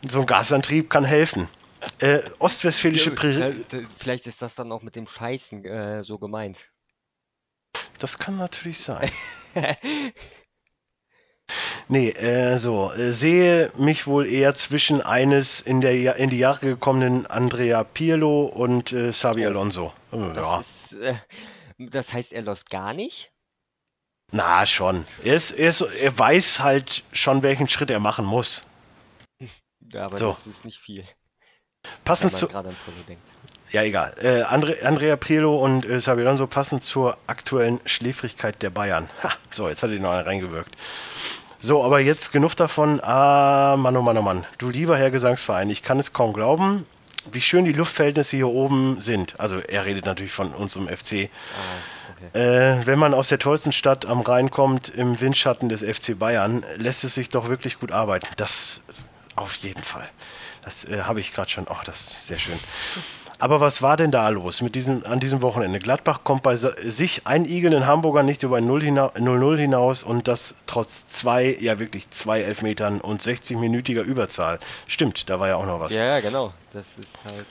so ein Gasantrieb kann helfen. Äh, ostwestfälische Prärie, da- Vielleicht ist das dann auch mit dem Scheißen äh, so gemeint. das kann natürlich sein. Nee, äh, so, äh, sehe mich wohl eher zwischen eines in, der, in die Jahre gekommenen Andrea Pirlo und äh, Xabi Alonso. Äh, Das, ja. ist, äh, das heißt, er läuft gar nicht? Na, schon. Er, ist, er, ist, er weiß halt schon, welchen Schritt er machen muss. Ja, aber So. das ist nicht viel, Passend zu. Ja, egal. Äh, Andre, Andrea Pirlo und äh, Xabi Alonso passen zur aktuellen Schläfrigkeit der Bayern. Ha, so, jetzt hat er noch einen reingewirkt. So, aber jetzt genug davon. Ah, Mann, oh Mann, oh Mann. Du lieber Herr Gesangsverein, ich kann es kaum glauben, wie schön die Luftverhältnisse hier oben sind. Also er redet natürlich von unserem FC. Ah, okay. Äh, wenn man aus der tollsten Stadt am Rhein kommt, im Windschatten des FC Bayern, lässt es sich doch wirklich gut arbeiten. Das auf jeden Fall. Das äh, habe ich gerade schon. Ach, das ist sehr schön. Aber was war denn da los mit diesem, an diesem Wochenende? Gladbach kommt bei sich einigelnden Hamburgern nicht über ein 0 hina- 0-0 hinaus und das trotz zwei, ja wirklich zwei Elfmetern und 60-minütiger Überzahl. Stimmt, da war ja auch noch was. Ja, ja, genau. Das ist halt.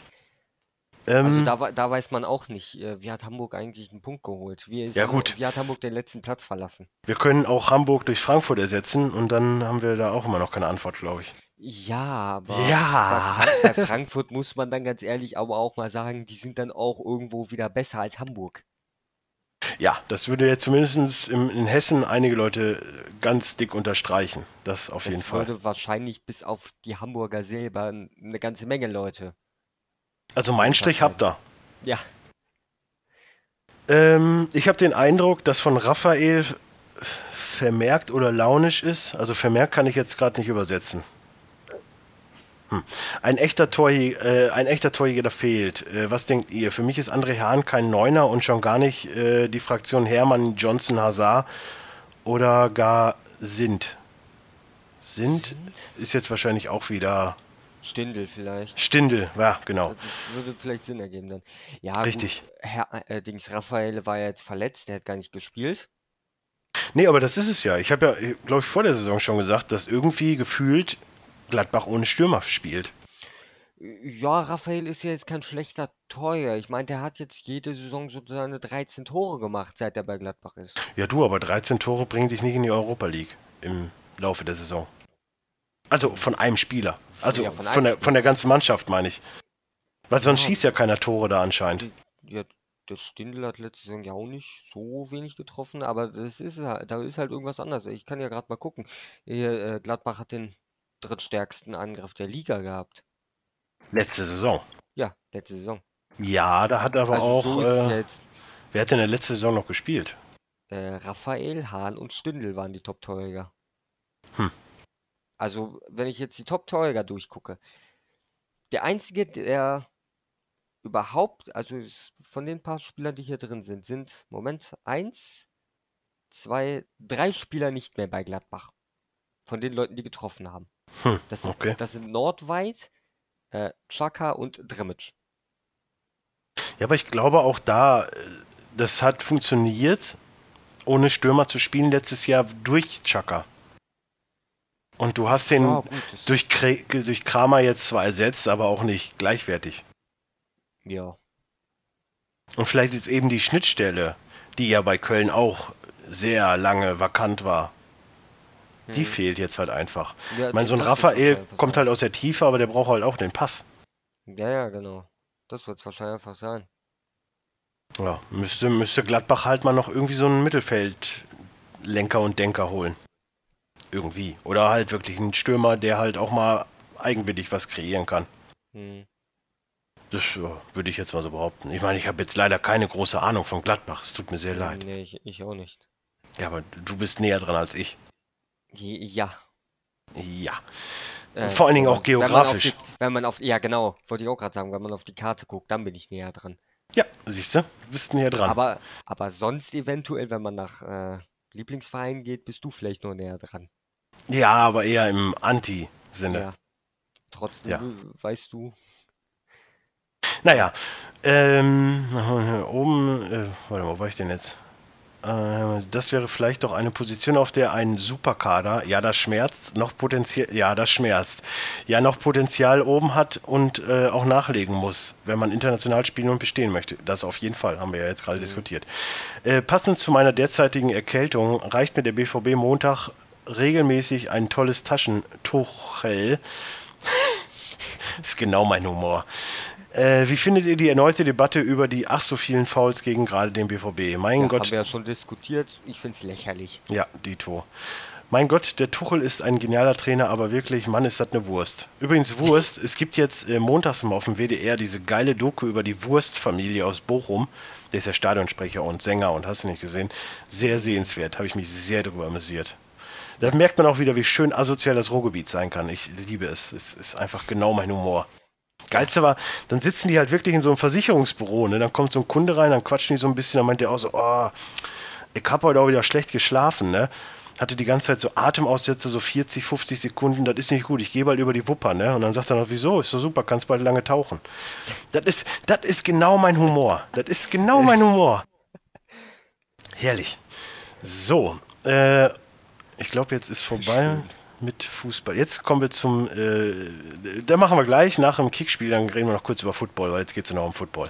Also Ähm, da, wei- da weiß man auch nicht, äh, wie hat Hamburg eigentlich einen Punkt geholt? Wie, Ja, gut. wie hat Hamburg den letzten Platz verlassen? wir können auch Hamburg durch Frankfurt ersetzen und dann haben wir da auch immer noch keine Antwort, glaube ich. Ja, aber Ja. Bei, Frank bei Frankfurt muss man dann ganz ehrlich aber auch mal sagen, die sind dann auch irgendwo wieder besser als Hamburg. Ja, das würde jetzt zumindest im, in Hessen einige Leute ganz dick unterstreichen. Das auf Das jeden Fall. würde wahrscheinlich bis auf die Hamburger selber eine ganze Menge Leute. Also mein Strich habt ihr. Ja, Ähm, ich habe den Eindruck, dass von Raphael vermerkt oder launisch ist. Also vermerkt kann ich jetzt gerade nicht übersetzen. Hm. Ein, echter Torjäger, äh, ein echter Torjäger fehlt. Äh, was denkt ihr? Für mich ist André Hahn kein Neuner und schon gar nicht äh, die Fraktion Hermann, Johnson, Hazard oder gar Sind. Sind ist jetzt wahrscheinlich auch wieder Stindl vielleicht. Stindel. Ja, genau. Das würde vielleicht Sinn ergeben dann. Ja, Richtig. Gut, Herr, äh, Dings Raphael war ja jetzt verletzt, der hat gar nicht gespielt. Nee, aber das ist es ja. Ich habe ja, glaube ich, vor der Saison schon gesagt, dass irgendwie gefühlt Gladbach ohne Stürmer spielt. Ja, Raphael ist ja jetzt kein schlechter Torjäger. Ich meine, der hat jetzt jede Saison so seine 13 Tore gemacht, seit er bei Gladbach ist. Ja, du, aber 13 Tore bringen dich nicht in die Europa League im Laufe der Saison. Also von einem Spieler. Also Ja, von von, der, Spieler. von der ganzen Mannschaft, meine ich. Weil sonst Ja. schießt ja keiner Tore da anscheinend. Ja, der Stindl hat letzte Saison ja auch nicht so wenig getroffen, aber das ist halt, da ist halt irgendwas anderes. Ich kann ja gerade mal gucken. Äh, Gladbach hat den drittstärksten Angriff der Liga gehabt. Letzte Saison. Ja, letzte Saison. Ja, da hat aber Also auch. so äh, jetzt. wer hat denn in der letzten Saison noch gespielt? Äh, Raphael, Hahn und Stindl waren die Top-Torjäger. Hm. Also, wenn ich jetzt die Top-Torjäger durchgucke, der einzige, der überhaupt, also von den paar Spielern, die hier drin sind, sind, Moment, eins, zwei, drei Spieler nicht mehr bei Gladbach. Von den Leuten, die getroffen haben. Hm, Das sind, okay. das sind Nordweit, äh, Chaka und Drimic. Ja, aber ich glaube auch da, äh, das hat funktioniert, ohne Stürmer zu spielen letztes Jahr durch Chaka. Und du hast den Ja, gut, durch, durch Kramer jetzt zwar ersetzt, aber auch nicht gleichwertig. Ja. Und vielleicht ist eben die Schnittstelle, die ja bei Köln auch sehr lange vakant war, die fehlt jetzt halt einfach. Hm. Ja, ich meine, so ein Raphael kommt halt aus der Tiefe, aber der braucht halt auch den Pass. Ja, ja, genau. Das wird wahrscheinlich einfach sein. Ja, müsste, müsste Gladbach halt mal noch irgendwie so einen Mittelfeldlenker und Denker holen. Irgendwie. Oder halt wirklich einen Stürmer, der halt auch mal eigenwillig was kreieren kann. Hm. Das ja, würde ich jetzt mal so behaupten. Ich meine, ich habe jetzt leider keine große Ahnung von Gladbach. Es tut mir sehr leid. Nee, ich, ich auch nicht. Ja, aber du bist näher dran als ich. Ja. Ja. Äh, Vor allen Dingen auch man- wenn man auf geografisch. die- Wenn man auf, ja genau, wollte ich auch gerade sagen, wenn man auf die Karte guckt, dann bin ich näher dran. Ja, siehst du, bist näher dran. Aber, aber sonst eventuell, wenn man nach äh, Lieblingsverein geht, bist du vielleicht nur näher dran. ja, aber eher im Anti-Sinne. Ja. Trotzdem Ja. we- weißt du, Naja, ähm, oben, äh, warte mal, wo war ich denn jetzt? Äh, das wäre vielleicht doch eine Position, auf der ein Superkader, ja, das schmerzt, noch Potenzial, ja, das schmerzt, ja, noch Potenzial oben hat und äh, auch nachlegen muss, wenn man international spielen und bestehen möchte. Das auf jeden Fall, haben wir ja jetzt gerade diskutiert. Äh, passend zu meiner derzeitigen Erkältung reicht mir der BVB Montag regelmäßig ein tolles Taschentuchel. das ist genau mein Humor. Äh, wie findet ihr die erneute Debatte über die ach so vielen Fouls gegen gerade den BVB? Mein ja, Gott, haben wir ja schon diskutiert. Ich finde es lächerlich. ja, Dito. Mein Gott, der Tuchel ist ein genialer Trainer, aber wirklich, Mann, ist das eine Wurst. Übrigens, Wurst, es gibt jetzt äh, montags mal auf dem WDR diese geile Doku über die Wurstfamilie aus Bochum. Der ist ja Stadionsprecher und Sänger und hast du nicht gesehen. Sehr sehenswert, habe ich mich sehr darüber amüsiert. Da merkt man auch wieder, wie schön asozial das Ruhrgebiet sein kann. Ich liebe es. Es ist einfach genau mein Humor. Geilste war, dann sitzen die halt wirklich in so einem Versicherungsbüro, ne? Dann kommt so ein Kunde rein, dann quatschen die so ein bisschen, dann meint der auch so, oh, ich habe heute auch wieder schlecht geschlafen, ne? Hatte die ganze Zeit so Atemaussätze, so 40, 50 Sekunden, das ist nicht gut, ich gehe bald über die Wupper, ne? Und dann sagt er noch, wieso, ist doch super, kannst bald lange tauchen. Das ist, das ist genau mein Humor. Das ist genau mein Humor. Herrlich. So, äh, ich glaube, jetzt ist vorbei mit Fußball. Jetzt kommen wir zum, äh, da machen wir gleich nach dem Kickspiel, dann reden wir noch kurz über Football, weil jetzt geht es ja noch um Football.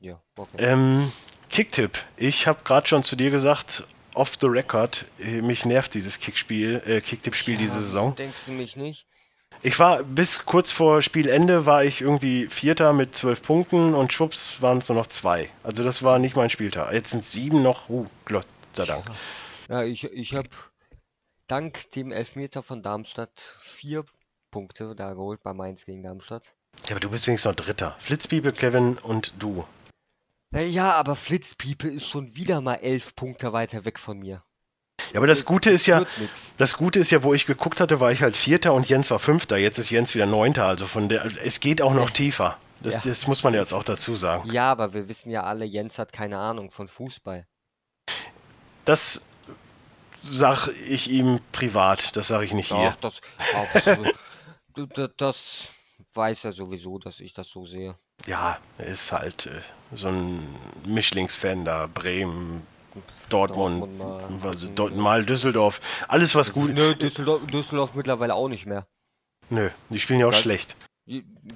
Ja, okay. Ähm, Kicktipp. Ich habe gerade schon zu dir gesagt, off the record, äh, mich nervt dieses Kickspiel, äh, Kicktipp-Spiel diese Saison. Denkst du mich nicht? Ich war bis kurz vor Spielende war ich irgendwie Vierter mit zwölf Punkten und schwupps waren es nur noch zwei. Also das war nicht mein Spieltag. Jetzt sind sieben noch. Uh, Gott sei Dank. Ja, ich, ich habe dank dem Elfmeter von Darmstadt vier Punkte da geholt bei Mainz gegen Darmstadt. Ja, aber du bist wenigstens noch Dritter. Flitzpiepe, Kevin und du. Na Ja, aber Flitzpiepe ist schon wieder mal elf Punkte weiter weg von mir. Ja, aber das Gute ist ja, das Gute ist ja, wo ich geguckt hatte, war ich halt Vierter und Jens war Fünfter. Jetzt ist Jens wieder Neunter. Also von der, es geht auch noch tiefer. Das, Ja. das muss man jetzt auch dazu sagen. Ja, aber wir wissen ja alle, Jens hat keine Ahnung von Fußball. Das sag ich ihm privat. Das sage ich nicht hier. Doch, das, auch, das, das weiß er sowieso, dass ich das so sehe. Ja, er ist halt äh, so ein Mischlingsfan da. Bremen, Dortmund, Dortmund mal. was- Dort, mal Düsseldorf. Alles was gut. Nö, Düsseldorf, Düsseldorf mittlerweile auch nicht mehr. Nö, die spielen ja auch Das- schlecht.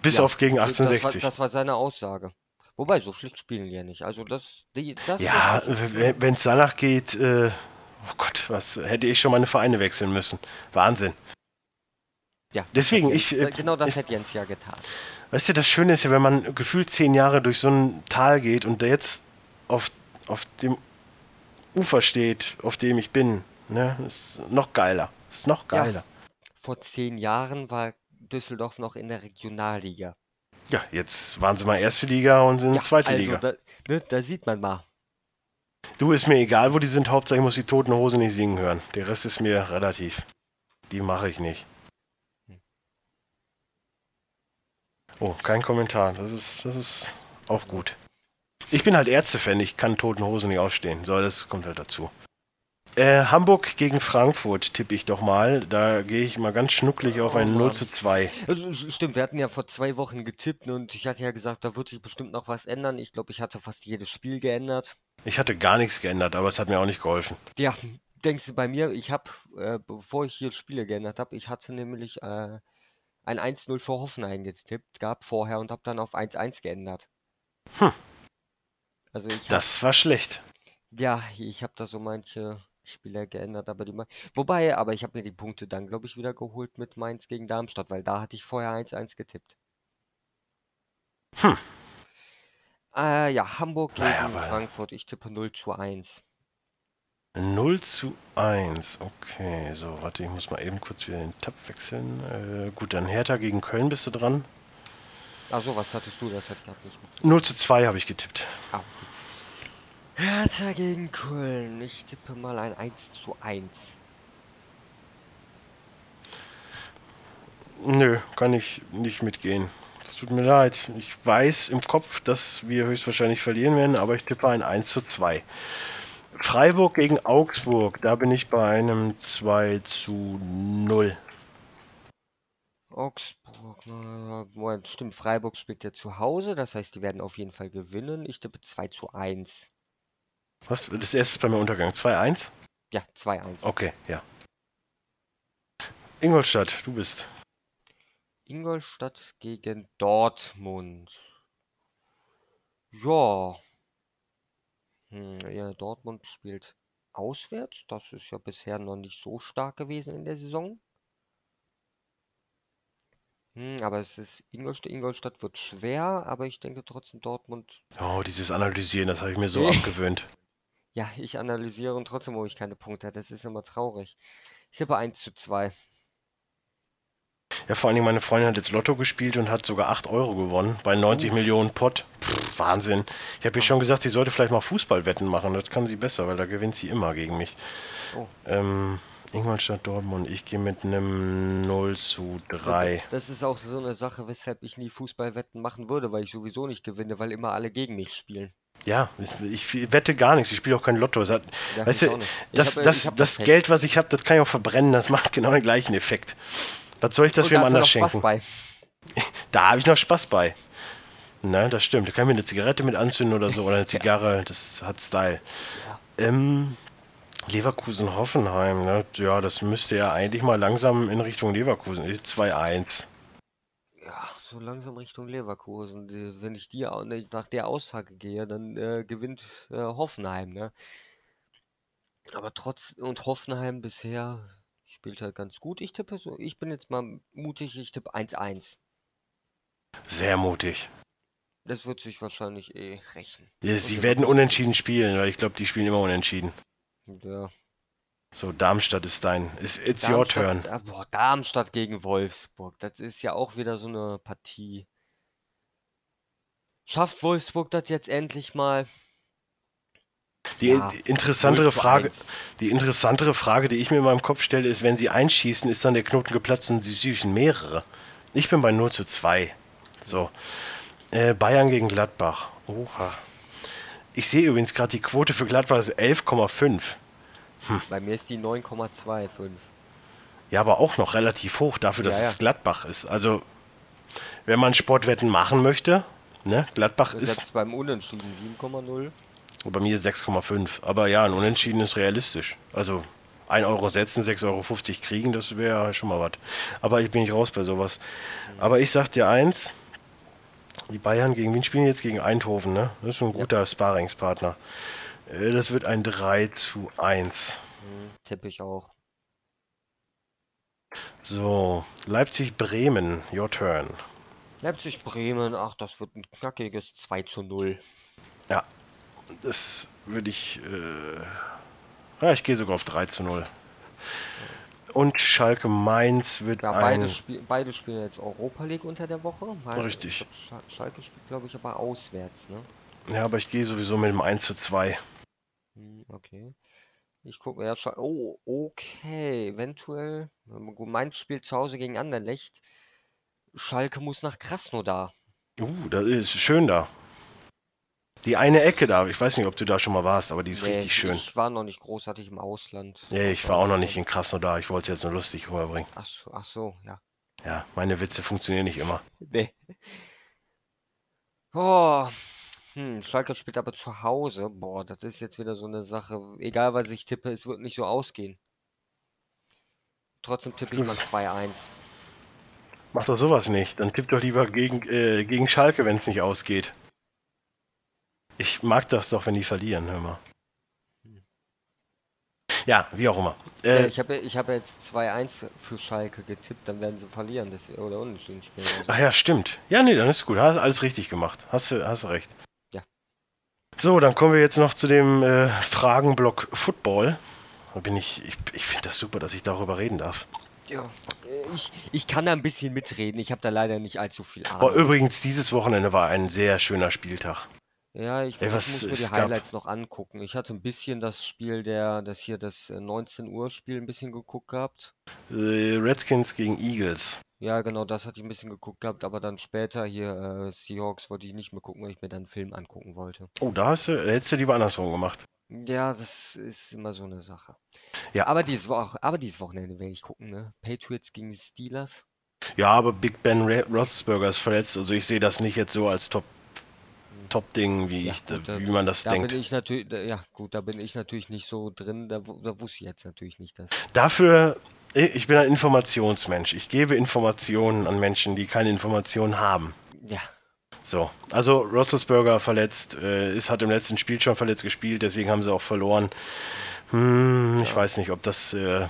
Bis auf gegen das war, 1860. das war seine Aussage. Wobei, so schlecht spielen die ja nicht. Also das, die, das Ja, ist- wenn es danach geht, äh, oh Gott, was hätte ich schon meine Vereine wechseln müssen. Wahnsinn. ja, deswegen, ich, äh, genau das hätte Jens ja getan. Weißt du, das Schöne ist ja, wenn man gefühlt zehn Jahre durch so ein Tal geht und der jetzt auf, auf dem Ufer steht, auf dem ich bin, ne, ist noch geiler. Ist noch Ja. geiler. Vor zehn Jahren war Düsseldorf noch in der Regionalliga. Ja, jetzt waren sie mal erste Liga und sind Ja, zweite also Liga. Da, ne, da sieht man mal. Du, ist mir egal, wo die sind, Hauptsache ich muss die Toten Hose nicht singen hören. Der Rest ist mir relativ. Die mache ich nicht. Oh, kein Kommentar. Das ist, das ist auch gut. Ich bin halt Ärzte-Fan, ich kann Toten Hose nicht ausstehen. So, das kommt halt dazu. Äh, Hamburg gegen Frankfurt tippe ich doch mal. Da gehe ich mal ganz schnucklig auf ein Oh 0 Mann. zu 2. Also, s- stimmt, wir hatten ja vor zwei Wochen getippt und ich hatte ja gesagt, da wird sich bestimmt noch was ändern. Ich glaube, ich hatte fast jedes Spiel geändert. Ich hatte gar nichts geändert, aber es hat mir auch nicht geholfen. Ja, denkst du bei mir, ich habe, äh, bevor ich hier Spiele geändert habe, ich hatte nämlich äh, ein 1-0 für Hoffenheim getippt, gab vorher und habe dann auf 1-1 geändert. Hm. Also ich Das war schlecht. ja, ich habe da so manche Spieler geändert, aber die, wobei, aber ich habe mir die Punkte dann, glaube ich, wieder geholt mit Mainz gegen Darmstadt, weil da hatte ich vorher 1-1 getippt. Hm. Äh, ja, Hamburg gegen Naja, Frankfurt, ich tippe 0 zu 1. 0 zu 1. Okay, so, warte, ich muss mal eben kurz wieder den Tab wechseln. Äh, gut, dann Hertha gegen Köln bist du dran. Achso, was hattest du? Das hat gerade nicht mit. 0 zu 2 habe ich getippt. Ah, okay. Hertha gegen Köln. Ich tippe mal ein 1 zu 1. Nö, kann ich nicht mitgehen. Es tut mir leid. Ich weiß im Kopf, dass wir höchstwahrscheinlich verlieren werden, aber ich tippe ein 1 zu 2. Freiburg gegen Augsburg, da bin ich bei einem 2 zu 0. Augsburg. äh, Moment, stimmt. Freiburg spielt ja zu Hause. Das heißt, die werden auf jeden Fall gewinnen. Ich tippe 2 zu 1. Was? Das erste ist bei mir Untergang. 2-1? Ja, 2-1. Okay, ja. Ingolstadt, du bist. Ingolstadt gegen Dortmund. Ja. Hm, ja, Dortmund spielt auswärts. Das ist ja bisher noch nicht so stark gewesen in der Saison. Hm, aber es ist Ingolstadt. Ingolstadt wird schwer, aber ich denke trotzdem Dortmund. Oh, dieses Analysieren, das habe ich mir so abgewöhnt. Ja, ich analysiere und trotzdem hole ich keine Punkte. Das ist immer traurig. Ich habe 1 zu 2. Ja, vor allen Dingen, meine Freundin hat jetzt Lotto gespielt und hat sogar 8 Euro gewonnen bei 90 Millionen Pott. Pff, Wahnsinn. Ich habe ihr schon gesagt, sie sollte vielleicht mal Fußballwetten machen. Das kann sie besser, weil da gewinnt sie immer gegen mich. Oh. Ähm, Ingolstadt, Dortmund, ich gehe mit einem 0 zu 3. Das ist auch so eine Sache, weshalb ich nie Fußballwetten machen würde, weil ich sowieso nicht gewinne, weil immer alle gegen mich spielen. Ja, ich, wette gar nichts. Ich spiele auch kein Lotto. Das hat, Ja, weißt du, das, hab, das, das. Geld, was ich habe, das kann ich auch verbrennen. Das macht genau den gleichen Effekt. Was soll ich das wem anders noch Spaß schenken? bei. Da habe ich noch Spaß bei. Ne, das stimmt. Da kann ich mir eine Zigarette mit anzünden oder so. Oder eine Zigarre. Das hat Style. Ja. Ähm, Leverkusen-Hoffenheim. Ne? Ja, das müsste ja eigentlich mal langsam in Richtung Leverkusen. 2-1. Ja, so langsam Richtung Leverkusen. Die- Wenn ich ne, nach der Aussage gehe, dann äh, gewinnt äh, Hoffenheim, ne? Aber trotz und Hoffenheim bisher spielt halt ganz gut. Ich tippe so, ich bin jetzt mal mutig, ich tippe 1-1. Sehr mutig. Das wird sich wahrscheinlich eh rächen. Ja, Sie werden unentschieden spielen, weil ich glaube, die spielen immer unentschieden. Ja. So, Darmstadt ist dein. It's, it's your turn. Darmstadt, ah, boah, Darmstadt gegen Wolfsburg. Das ist ja auch wieder so eine Partie. Schafft Wolfsburg das jetzt endlich mal? Die Ja, interessantere 0 zu Frage, 1. die interessantere Frage, die ich mir in meinem Kopf stelle, ist, wenn sie einschießen, ist dann der Knoten geplatzt und sie schießen mehrere. Ich bin bei 0 zu 2. So. Äh, Bayern gegen Gladbach. Oha. Ich sehe übrigens gerade, die Quote für Gladbach ist 11,5. Bei mir ist die 9,25. Ja, aber auch noch relativ hoch dafür, dass Ja, ja. es Gladbach ist. Also, wenn man Sportwetten machen möchte, ne, Gladbach ist Selbst beim Unentschieden 7,0. Und bei mir ist 6,5. Aber ja, ein Unentschieden ist realistisch. Also 1 Euro setzen, 6,50 Euro kriegen, das wäre schon mal was. Aber ich bin nicht raus bei sowas. Aber ich sag dir eins, die Bayern gegen wen spielen jetzt? Gegen Eindhoven, ne? Das ist schon ein guter Sparingspartner. Äh, Das wird ein 3 zu 1. Hm, tippe ich auch. So, Leipzig-Bremen, your turn. Leipzig-Bremen, ach, das wird ein knackiges 2 zu 0. Ja, das würde ich. Äh, ja, ich gehe sogar auf 3 zu 0. Und Schalke Mainz wird Ja, ein. beide, spiel, beide spielen jetzt Europa League unter der Woche. Mal- Richtig. ich glaub, Scha- Schalke spielt, glaube ich, aber auswärts, ne? Ja, aber ich gehe sowieso mit dem 1 zu 2. Hm, Okay. Ich gucke, ja, Scha- oh, okay, eventuell. Mainz spielt zu Hause gegen Anderlecht. Schalke muss nach Krasnodar. Uh, das ist schön da. Die eine Ecke da, ich weiß nicht, ob du da schon mal warst, aber die ist Nee, richtig schön. ich war noch nicht großartig im Ausland. Ja, ich war auch noch nicht in Krasnodar, ich wollte es jetzt nur lustig rüberbringen. Ach so, ach so, ja. Ja, meine Witze funktionieren nicht immer. Nee. Oh, hm, Schalke spielt aber zu Hause. Boah, das ist jetzt wieder so eine Sache. Egal, was ich tippe, es wird nicht so ausgehen. Trotzdem tippe ich mal 2-1. Mach doch sowas nicht. Dann tipp doch lieber gegen, äh, gegen Schalke, wenn es nicht ausgeht. Ich mag das doch, wenn die verlieren, hör mal. Ja, wie auch immer. Ja, Äh, ich habe ich hab jetzt 2-1 für Schalke getippt, dann werden sie verlieren das, oder unentschieden spielen. Also. ach ja, stimmt. Ja, nee, dann ist gut. Hast alles richtig gemacht. Hast du, hast recht. Ja. So, dann kommen wir jetzt noch zu dem äh, Fragenblock Football. Da bin ich, ich, ich finde das super, dass ich darüber reden darf. Ja, äh, ich, ich kann da ein bisschen mitreden. Ich habe da leider nicht allzu viel Oh, Ahnung. übrigens, dieses Wochenende war ein sehr schöner Spieltag. Ja, ich, Ey, ich was muss mir die es gab- Highlights noch angucken. Ich hatte ein bisschen das Spiel der, das hier, das äh, 19 Uhr Spiel ein bisschen geguckt gehabt. Äh, Redskins gegen Eagles. Ja, genau, das hatte ich ein bisschen geguckt gehabt, aber dann später hier äh, Seahawks wollte ich nicht mehr gucken, weil ich mir dann einen Film angucken wollte. Oh, da hast du, hättest du lieber andersrum gemacht. Ja, das ist immer so eine Sache. Ja. Aber dieses, Woche, aber dieses Wochenende werde ich gucken, ne? Patriots gegen die Steelers. Ja, aber Big Ben Roethlisberger ist verletzt, also ich sehe das nicht jetzt so als Top Top-Ding, wie Ja, ich, gut, da- wie man das Da denkt. bin ich natürlich, da, ja gut, da bin ich natürlich nicht so drin, da, da wusste ich jetzt natürlich nicht das. Dafür, ich bin ein Informationsmensch. Ich gebe Informationen an Menschen, die keine Informationen haben. Ja, So, also Roethlisberger verletzt, äh, ist, hat im letzten Spiel schon verletzt gespielt, deswegen haben sie auch verloren. Hm, ich weiß nicht, ob das. Äh,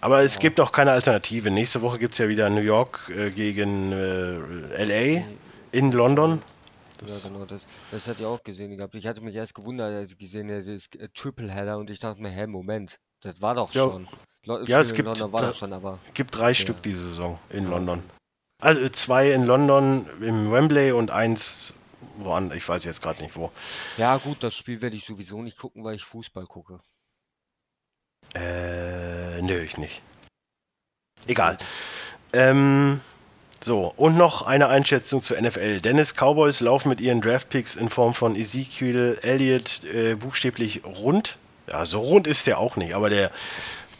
aber es gibt auch keine Alternative. Nächste Woche gibt es ja wieder New York äh, gegen äh, LA in London. Ja genau, das, das hat ich auch gesehen gehabt. Ich hatte mich erst gewundert, als ich gesehen habe, das äh, Tripleheader und ich dachte mir, hä, Moment, das war doch Ja. schon. Lo Ja, es gibt da- schon, aber Gibt drei Stück diese Saison in London. Also zwei in London im Wembley und eins woanders. Ich weiß jetzt gerade nicht wo. ja gut, das Spiel werde ich sowieso nicht gucken, weil ich Fußball gucke. Äh, nö, ich nicht. Egal. Ähm, so, und noch eine Einschätzung zur NFL. Dennis Cowboys laufen mit ihren Draftpicks in Form von Ezekiel Elliott äh, buchstäblich rund. Ja, so rund ist der auch nicht, aber der,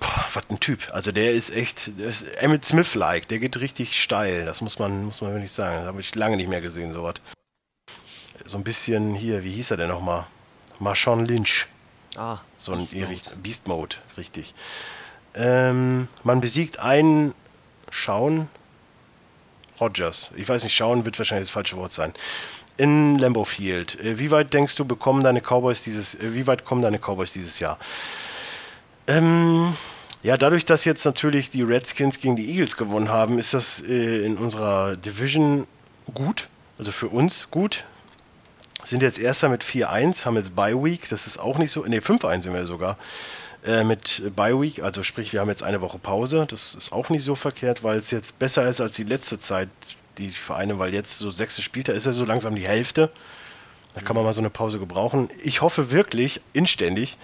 boah, was ein Typ. Also der ist echt, der ist Emmett Smith-like, der geht richtig steil. Das muss man, muss man wirklich sagen. Das habe ich lange nicht mehr gesehen, sowas. So ein bisschen hier, wie hieß er denn nochmal? Marshawn Lynch. Ah, So ein Beast. Mode, Beast Mode richtig. Ähm, man besiegt einen Schauen Rogers. Ich weiß nicht, Schauen wird wahrscheinlich das falsche Wort sein. In Lambeau Field. Äh, wie weit denkst du, bekommen deine Cowboys dieses, äh, wie weit kommen deine Cowboys dieses Jahr? Ähm, ja, dadurch, dass jetzt natürlich die Redskins gegen die Eagles gewonnen haben, ist das äh, in unserer Division gut. Also für uns gut. Sind jetzt erster mit 4-1, haben jetzt Bye Week, das ist auch nicht so, ne 5-1 sind wir sogar, äh, mit Bye Week, also sprich, wir haben jetzt eine Woche Pause, das ist auch nicht so verkehrt, weil es jetzt besser ist als die letzte Zeit, die Vereine, weil jetzt so sechste Spieltag ist ja so langsam die Hälfte, da kann man mal so eine Pause gebrauchen. Ich hoffe wirklich, inständig,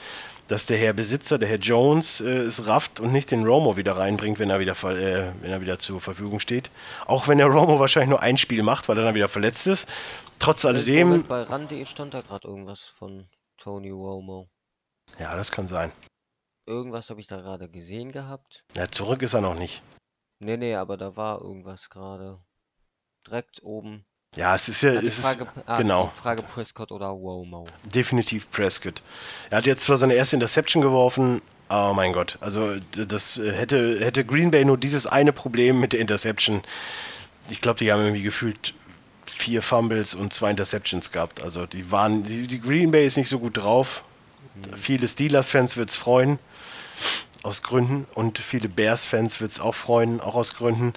dass der Herr Besitzer, der Herr Jones, äh, es rafft und nicht den Romo wieder reinbringt, wenn er wieder, äh, wenn er wieder zur Verfügung steht. Auch wenn der Romo wahrscheinlich nur ein Spiel macht, weil er dann wieder verletzt ist. Trotz alledem, Moment, bei RAN.de stand da gerade irgendwas von Tony Romo. ja, das kann sein. Irgendwas habe ich da gerade gesehen gehabt. Ja, zurück ist er noch nicht. Nee, nee, aber da war irgendwas gerade. Direkt oben. Ja, es ist ja, es Frage, ist, ah, genau, Frage Prescott oder Romo. definitiv Prescott. Er hat jetzt zwar seine erste Interception geworfen, oh mein Gott, also das hätte, hätte Green Bay nur dieses eine Problem mit der Interception. Ich glaube, die haben irgendwie gefühlt vier Fumbles und zwei Interceptions gehabt. Also die waren, die, die Green Bay ist nicht so gut drauf. Viele Steelers-Fans wird es freuen, aus Gründen. Und viele Bears-Fans wird es auch freuen, auch aus Gründen.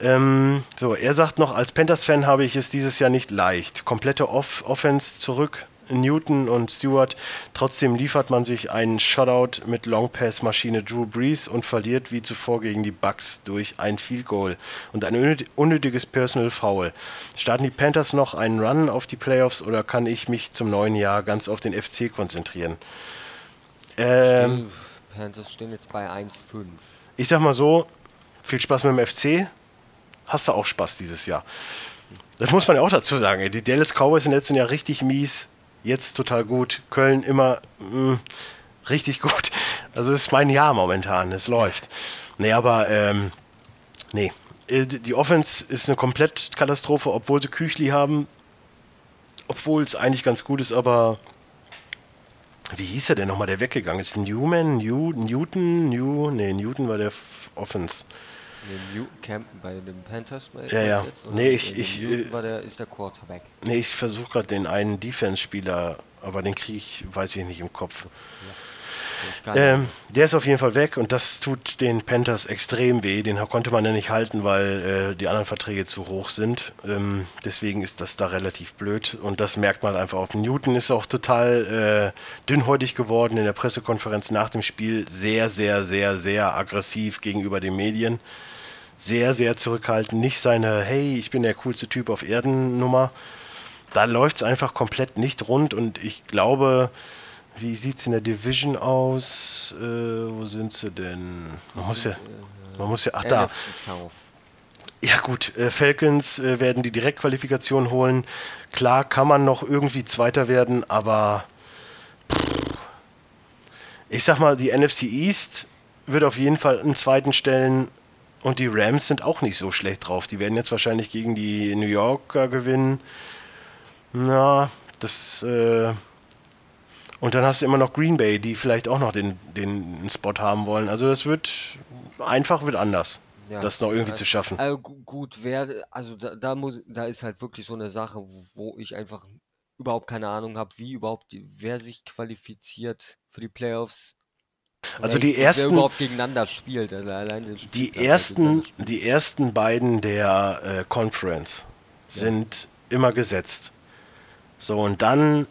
Ähm, so, er sagt noch, als Panthers-Fan habe ich es dieses Jahr nicht leicht. Komplette Off Offense zurück, Newton und Stewart. Trotzdem liefert man sich einen Shutout mit Long-Pass-Maschine Drew Brees und verliert wie zuvor gegen die Bucks durch ein Field Goal und ein unnöt- unnötiges Personal Foul. Starten die Panthers noch einen Run auf die Playoffs oder kann ich mich zum neuen Jahr ganz auf den FC konzentrieren? Ähm, Die Panthers stehen jetzt bei 1,5. ich sag mal so, viel Spaß mit dem FC. Hast du auch Spaß dieses Jahr. Das muss man ja auch dazu sagen. Die Dallas Cowboys sind letzten Jahr richtig mies. jetzt total gut. Köln immer mh, mm, richtig gut. Also ist mein Jahr momentan, es läuft. Nee, aber ähm, nee. Äh, die Offense ist eine komplett Katastrophe, obwohl sie Küchli haben. Obwohl es eigentlich ganz gut ist, aber wie hieß er denn nochmal, der weggegangen ist? Newman, New, Newton, New, nee, Newton war der Offense. Nee, Newton Camp bei den Panthers? Bei ja, ja. Jetzt, nee, ich, ich, Newton äh, war der, ist der Quarterback. Nee, ich versuche gerade den einen Defense-Spieler, aber den kriege ich, weiß ich nicht im Kopf. Ja. Ähm, der ist auf jeden Fall weg und das tut den Panthers extrem weh. Den konnte man ja nicht halten, weil äh, die anderen Verträge zu hoch sind. Ähm, deswegen ist das da relativ blöd und das merkt man einfach auf. Newton ist auch total äh, dünnhäutig geworden in der Pressekonferenz nach dem Spiel. Sehr, sehr, sehr, sehr aggressiv gegenüber den Medien. Sehr, sehr zurückhaltend. Nicht seine, hey, ich bin der coolste Typ auf Erden Nummer. Da läuft es einfach komplett nicht rund und ich glaube, wie sieht es in der Division aus? Äh, wo sind sie denn? Man muss ja, man muss ja, ach da. Ja gut, äh, Falcons äh, werden die Direktqualifikation holen. Klar kann man noch irgendwie Zweiter werden, aber pff, ich sag mal, die NFC East wird auf jeden Fall einen zweiten stellen und die Rams sind auch nicht so schlecht drauf. Die werden jetzt wahrscheinlich gegen die New Yorker gewinnen. Na, das äh, und dann hast du immer noch Green Bay, die vielleicht auch noch den, den Spot haben wollen. Also das wird einfach wird anders. Ja, das noch irgendwie ja, zu schaffen. Also gut, wer, also da, da, muss, da ist halt wirklich so eine Sache, wo ich einfach überhaupt keine Ahnung habe, wie überhaupt, wer sich qualifiziert für die Playoffs. Also die ersten, wer überhaupt gegeneinander spielt, also allein die ersten, die ersten beiden der äh, Conference sind ja. immer gesetzt. So und dann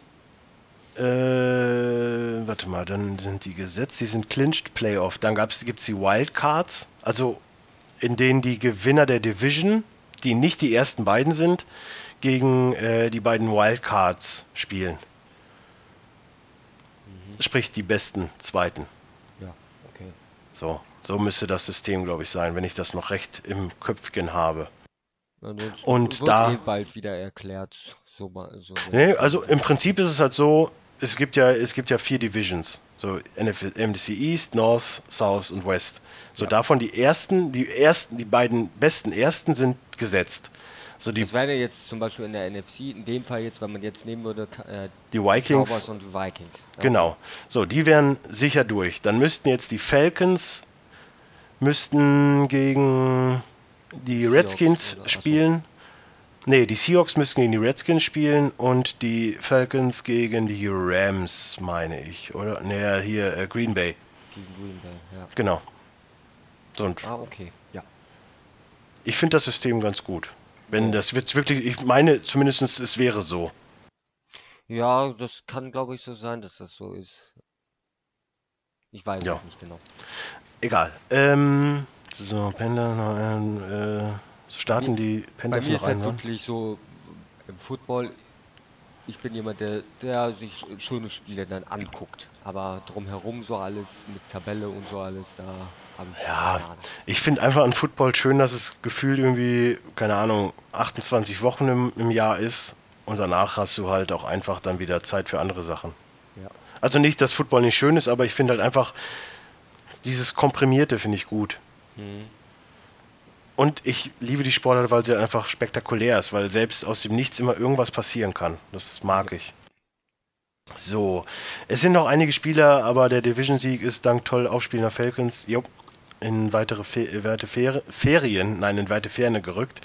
äh, warte mal, dann sind die gesetzt, die sind Clinched Playoff. Dann gibt es die Wildcards, also in denen die Gewinner der Division, die nicht die ersten beiden sind, gegen äh, die beiden Wildcards spielen. Mhm. Sprich, die besten Zweiten. Ja, okay. So, so müsste das System, glaube ich, sein, wenn ich das noch recht im Köpfchen habe. Ja, und da eh bald wieder erklärt. So, so nee, also im Prinzip ist es halt so, es gibt ja, es gibt ja vier Divisions. So MDC East, North, South und West. So ja. davon die ersten, die ersten, die beiden besten ersten sind gesetzt. So die das wäre jetzt zum Beispiel in der NFC, in dem Fall jetzt, wenn man jetzt nehmen würde, äh, die Vikings. Cowboys und Vikings. Ja. Genau. So, die wären sicher durch. Dann müssten jetzt die Falcons müssten gegen die Redskins spielen. Nee, die Seahawks müssen gegen die Redskins spielen und die Falcons gegen die Rams, meine ich. Oder? Nee, hier äh, Green Bay. Gegen Green Bay, ja. Genau. So, ah, okay, ja. Ich finde das System ganz gut. Wenn ja. das wird wirklich, ich meine zumindest, es wäre so. Ja, das kann, glaube ich, so sein, dass das so ist. Ich weiß ja. nicht genau. Egal. Ähm, so, Pendler, äh, starten die Panthers Bei mir ist halt wirklich so im Football, ich bin jemand, der, der sich schöne Spiele dann anguckt. Aber drumherum so alles mit Tabelle und so alles, da habe ich. Ja, ich finde einfach an Football schön, dass es gefühlt irgendwie, keine Ahnung, 28 Wochen im, im Jahr ist. Und danach hast du halt auch einfach dann wieder Zeit für andere Sachen. Ja. Also nicht, dass Football nicht schön ist, aber ich finde halt einfach, dieses Komprimierte finde ich gut. Mhm. Und ich liebe die Sportart, weil sie einfach spektakulär ist, weil selbst aus dem Nichts immer irgendwas passieren kann. Das mag ich. So, es sind noch einige Spieler, aber der Division-Sieg ist dank toll aufspielender Falcons jo, in weitere Fe weite Fer Ferien, nein, in weite Ferne gerückt.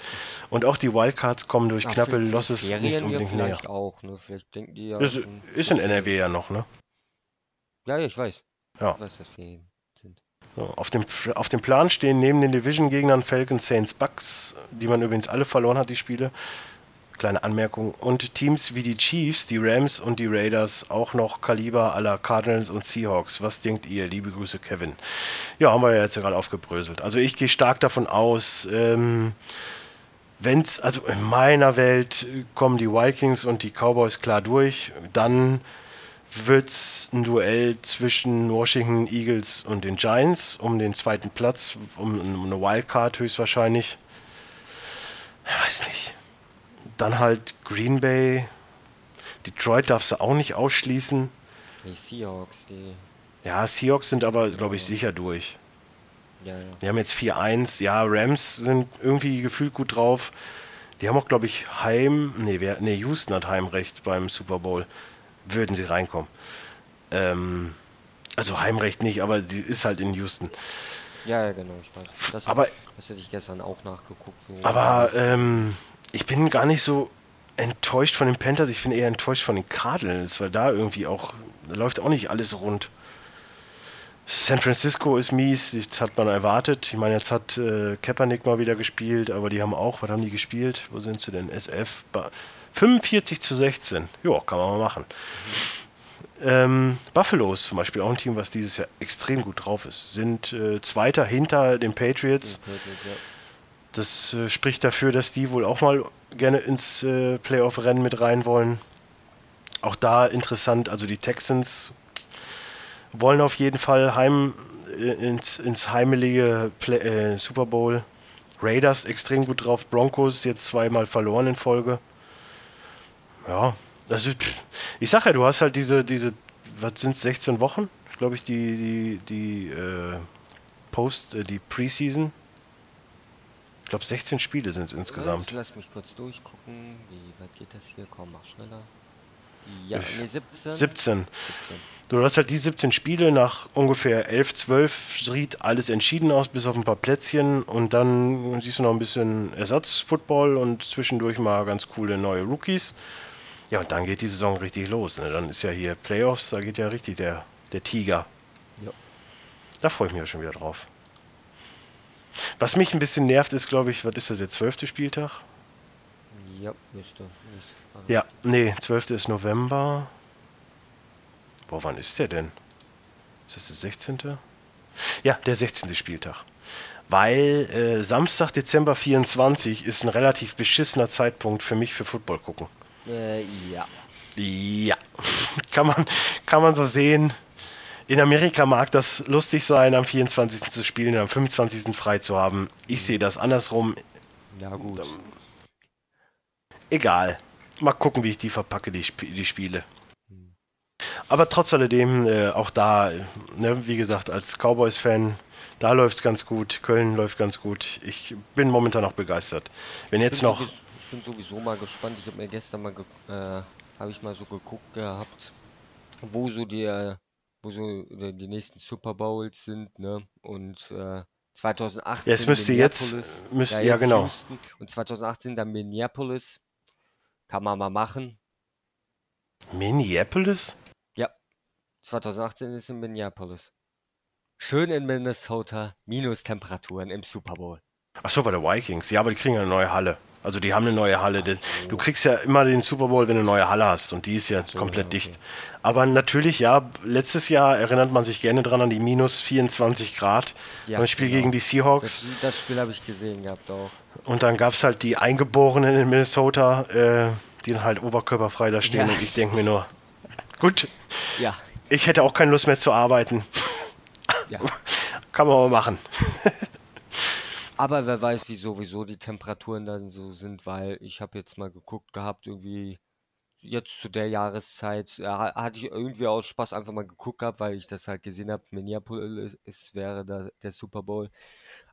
Und auch die Wildcards kommen durch Ach, knappe Losses Ferien nicht unbedingt ja näher. auch, ne? Vielleicht denken die ja. Ist, ist in NRW ja noch, ne? Ja, ja, ich weiß. Ja. Ich weiß, dass Ferien. Auf, dem, auf dem Plan stehen neben den Division-Gegnern Falcons, Saints, Bucks, die man übrigens alle verloren hat, die Spiele. Kleine Anmerkung. Und Teams wie die Chiefs, die Rams und die Raiders auch noch Kaliber aller Cardinals und Seahawks. Was denkt ihr? Liebe Grüße, Kevin. Ja, haben wir ja jetzt gerade aufgebröselt. Also ich gehe stark davon aus, ähm, wenn's, also in meiner Welt kommen die Vikings und die Cowboys klar durch, dann wird es ein Duell zwischen Washington Eagles und den Giants um den zweiten Platz, um, eine Wildcard höchstwahrscheinlich. Ich weiß nicht. Dann halt Green Bay. Detroit darfst du auch nicht ausschließen. Die Seahawks, die. Ja, Seahawks sind aber, glaube ich, sicher durch. Ja, ja. Die haben jetzt 4-1. Ja, Rams sind irgendwie gefühlt gut drauf. Die haben auch, glaube ich, Heim. Nee, wer, nee, Houston hat Heimrecht beim Super Bowl. Würden sie reinkommen. Ähm, also Heimrecht nicht, aber die ist halt in Houston. Ja, ja, genau, ich weiß. Das, Aber- das hätte ich gestern auch nachgeguckt. Aber ähm, ich bin gar nicht so enttäuscht von den Panthers. Ich bin eher enttäuscht von den Cardinals, weil da irgendwie auch, da läuft auch nicht alles rund. San Francisco ist mies, das hat man erwartet. Ich meine, jetzt hat äh, Kaepernick mal wieder gespielt, aber die haben auch, was haben die gespielt? Wo sind sie denn? SF. Ba 45 zu 16. Ja, kann man mal machen. Ähm, Buffalo ist zum Beispiel auch ein Team, was dieses Jahr extrem gut drauf ist. Sind äh, Zweiter hinter den Patriots. Das äh, spricht dafür, dass die wohl auch mal gerne ins äh, Playoff-Rennen mit rein wollen. Auch da interessant, also die Texans wollen auf jeden Fall heim äh, ins, ins heimelige Play, äh, Super Bowl. Raiders extrem gut drauf, Broncos jetzt zweimal verloren in Folge. Ja, also ich sag ja, du hast halt diese, diese, was sind 16 Wochen? Glaube ich, die, die, die äh, Post, äh, die Preseason. Ich glaube, 16 Spiele sind es insgesamt. Jetzt lass mich kurz durchgucken. Wie weit geht das hier? Komm, mach schneller. Ja, nee, 17. 17. 17. Du hast halt die 17 Spiele nach ungefähr 11, 12 sieht alles entschieden aus, bis auf ein paar Plätzchen und dann siehst du noch ein bisschen Ersatzfootball und zwischendurch mal ganz coole neue Rookies. Ja, und dann geht die Saison richtig los. Ne? Dann ist ja hier Playoffs, da geht ja richtig der, der Tiger. Ja. Da freue ich mich ja schon wieder drauf. Was mich ein bisschen nervt, ist, glaube ich, was ist das, der zwölfte Spieltag? Ja, müsste. müsste. Ja, nee, 12. ist November. Boah, wann ist der denn? Ist das der 16.? Ja, der 16. Spieltag. Weil äh, Samstag, Dezember 24 ist ein relativ beschissener Zeitpunkt für mich für Football gucken. Äh, ja. Ja, kann man, kann man so sehen. In Amerika mag das lustig sein, am 24. zu spielen und am 25. frei zu haben. Ich sehe das andersrum. Ja, gut. Egal. Mal gucken, wie ich die verpacke, die, Sp die Spiele. Aber trotz alledem, äh, auch da, ne, wie gesagt, als Cowboys-Fan, da läuft es ganz gut. Köln läuft ganz gut. Ich bin momentan noch begeistert. Wenn jetzt noch. sowieso- Ich bin sowieso mal gespannt. Ich habe mir gestern mal, äh, habe ich mal so geguckt gehabt, wo so die, äh, wo so die nächsten Super Bowls sind, ne? Und äh, 2018 Ja, es müsste jetzt- müsste- ja, jetzt genau. Houston und 2018 dann Minneapolis. Kann man mal machen. Minneapolis? Ja, 2018 ist in Minneapolis. Schön in Minnesota, Minustemperaturen im Super Bowl. Achso, bei der Vikings. Ja, aber die kriegen eine neue Halle. Also die haben eine neue Halle. Das, du kriegst ja immer den Super Bowl, wenn du eine neue Halle hast. Und die ist ja komplett ja, okay. dicht. Aber natürlich, ja, letztes Jahr erinnert man sich gerne dran an die minus 24 Grad. Ja, beim Spiel genau. gegen die Seahawks. Das, das Spiel habe ich gesehen gehabt auch. Und dann gab es halt die Eingeborenen in Minnesota, äh, die dann halt oberkörperfrei da stehen. Ja. Und ich denke mir nur, gut, Ja, ich hätte auch keine Lust mehr zu arbeiten. ja. Kann man aber machen. Aber wer weiß, wie sowieso die Temperaturen dann so sind, weil ich habe jetzt mal geguckt gehabt, irgendwie jetzt zu der Jahreszeit, äh, ha- hatte ich irgendwie aus Spaß einfach mal geguckt gehabt, weil ich das halt gesehen habe, Minneapolis es wäre da der Super Bowl.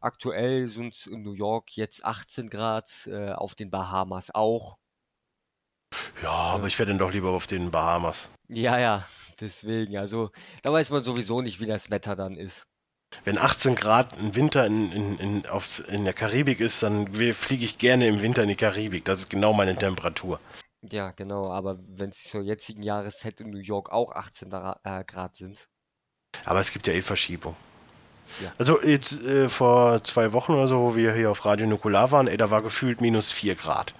Aktuell sind es in New York jetzt 18 Grad, äh, auf den Bahamas auch. Ja, aber ich wäre dann doch lieber auf den Bahamas. Ja, ja, deswegen, also da weiß man sowieso nicht, wie das Wetter dann ist. Wenn 18 Grad im Winter in, in, in, auf, in der Karibik ist, dann fliege ich gerne im Winter in die Karibik. Das ist genau meine Temperatur. Ja, genau, aber wenn es zur jetzigen Jahreszeit in New York auch 18 Dra- äh, Grad sind. Aber es gibt ja eh Verschiebung. Ja. Also jetzt äh, vor zwei Wochen oder so, wo wir hier auf Radio Nukular waren, ey, da war gefühlt minus 4 Grad.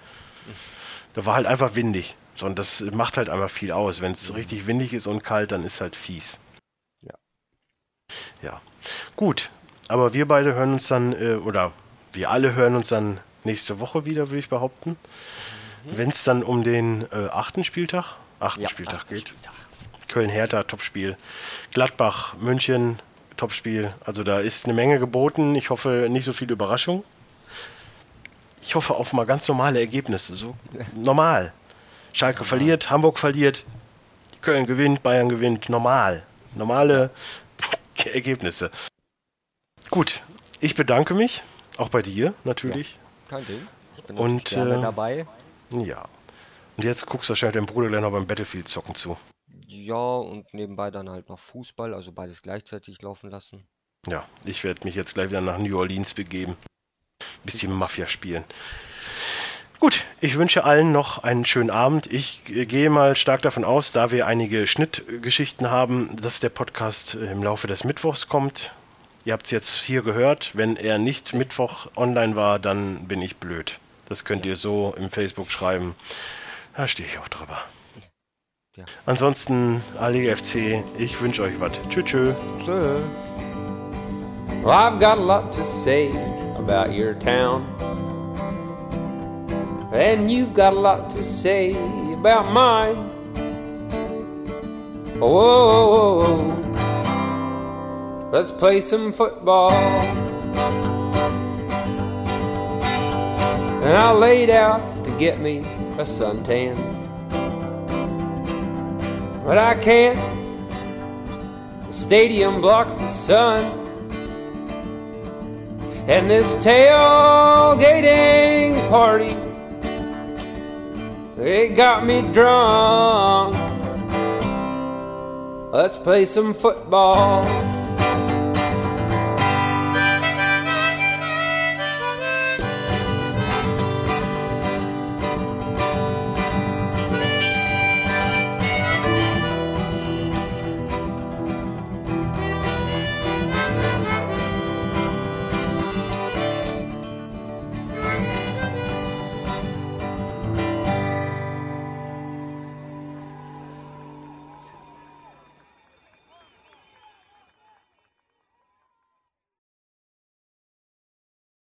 Da war halt einfach windig. So, und das macht halt einfach viel aus. Wenn es richtig windig ist und kalt, dann ist halt fies. Ja. Ja. Gut. Aber wir beide hören uns dann, äh, oder wir alle hören uns dann nächste Woche wieder, würde ich behaupten. Wenn es dann um den äh, achten Spieltag, achten Ja, Spieltag achter geht. Spieltag. Köln-Hertha, Topspiel. Gladbach, München, Topspiel. Also da ist eine Menge geboten. Ich hoffe, nicht so viel Überraschung. Ich hoffe auf mal ganz normale Ergebnisse. So normal. Schalke verliert, Hamburg verliert, Köln gewinnt, Bayern gewinnt. Normal. Normale Ergebnisse. Gut, ich bedanke mich. Auch bei dir natürlich. Ja, kein Ding. Ich bin Und, gerne äh, dabei. Ja. Und jetzt guckst du wahrscheinlich deinem Bruder gleich noch beim Battlefield zocken zu. Ja, und nebenbei dann halt noch Fußball, also beides gleichzeitig laufen lassen. Ja, ich werde mich jetzt gleich wieder nach New Orleans begeben. Bisschen Mafia spielen. Gut, ich wünsche allen noch einen schönen Abend. Ich gehe mal stark davon aus, da wir einige Schnittgeschichten haben, dass der Podcast im Laufe des Mittwochs kommt. Ihr habt es jetzt hier gehört. Wenn er nicht Mittwoch online war, dann bin ich blöd. Das könnt ihr so im Facebook schreiben. Da stehe ich auch drüber. Ja. Ansonsten, Ali FC, ich wünsche euch was. Tschüss, tschüss. Tschö. Well, I've got a lot to say about your town. And you've got a lot to say about mine. Whoa, whoa, whoa, whoa. Let's play some football. And I laid out to get me a suntan. But I can't. The stadium blocks the sun. And this tailgating party, it got me drunk. Let's play some football.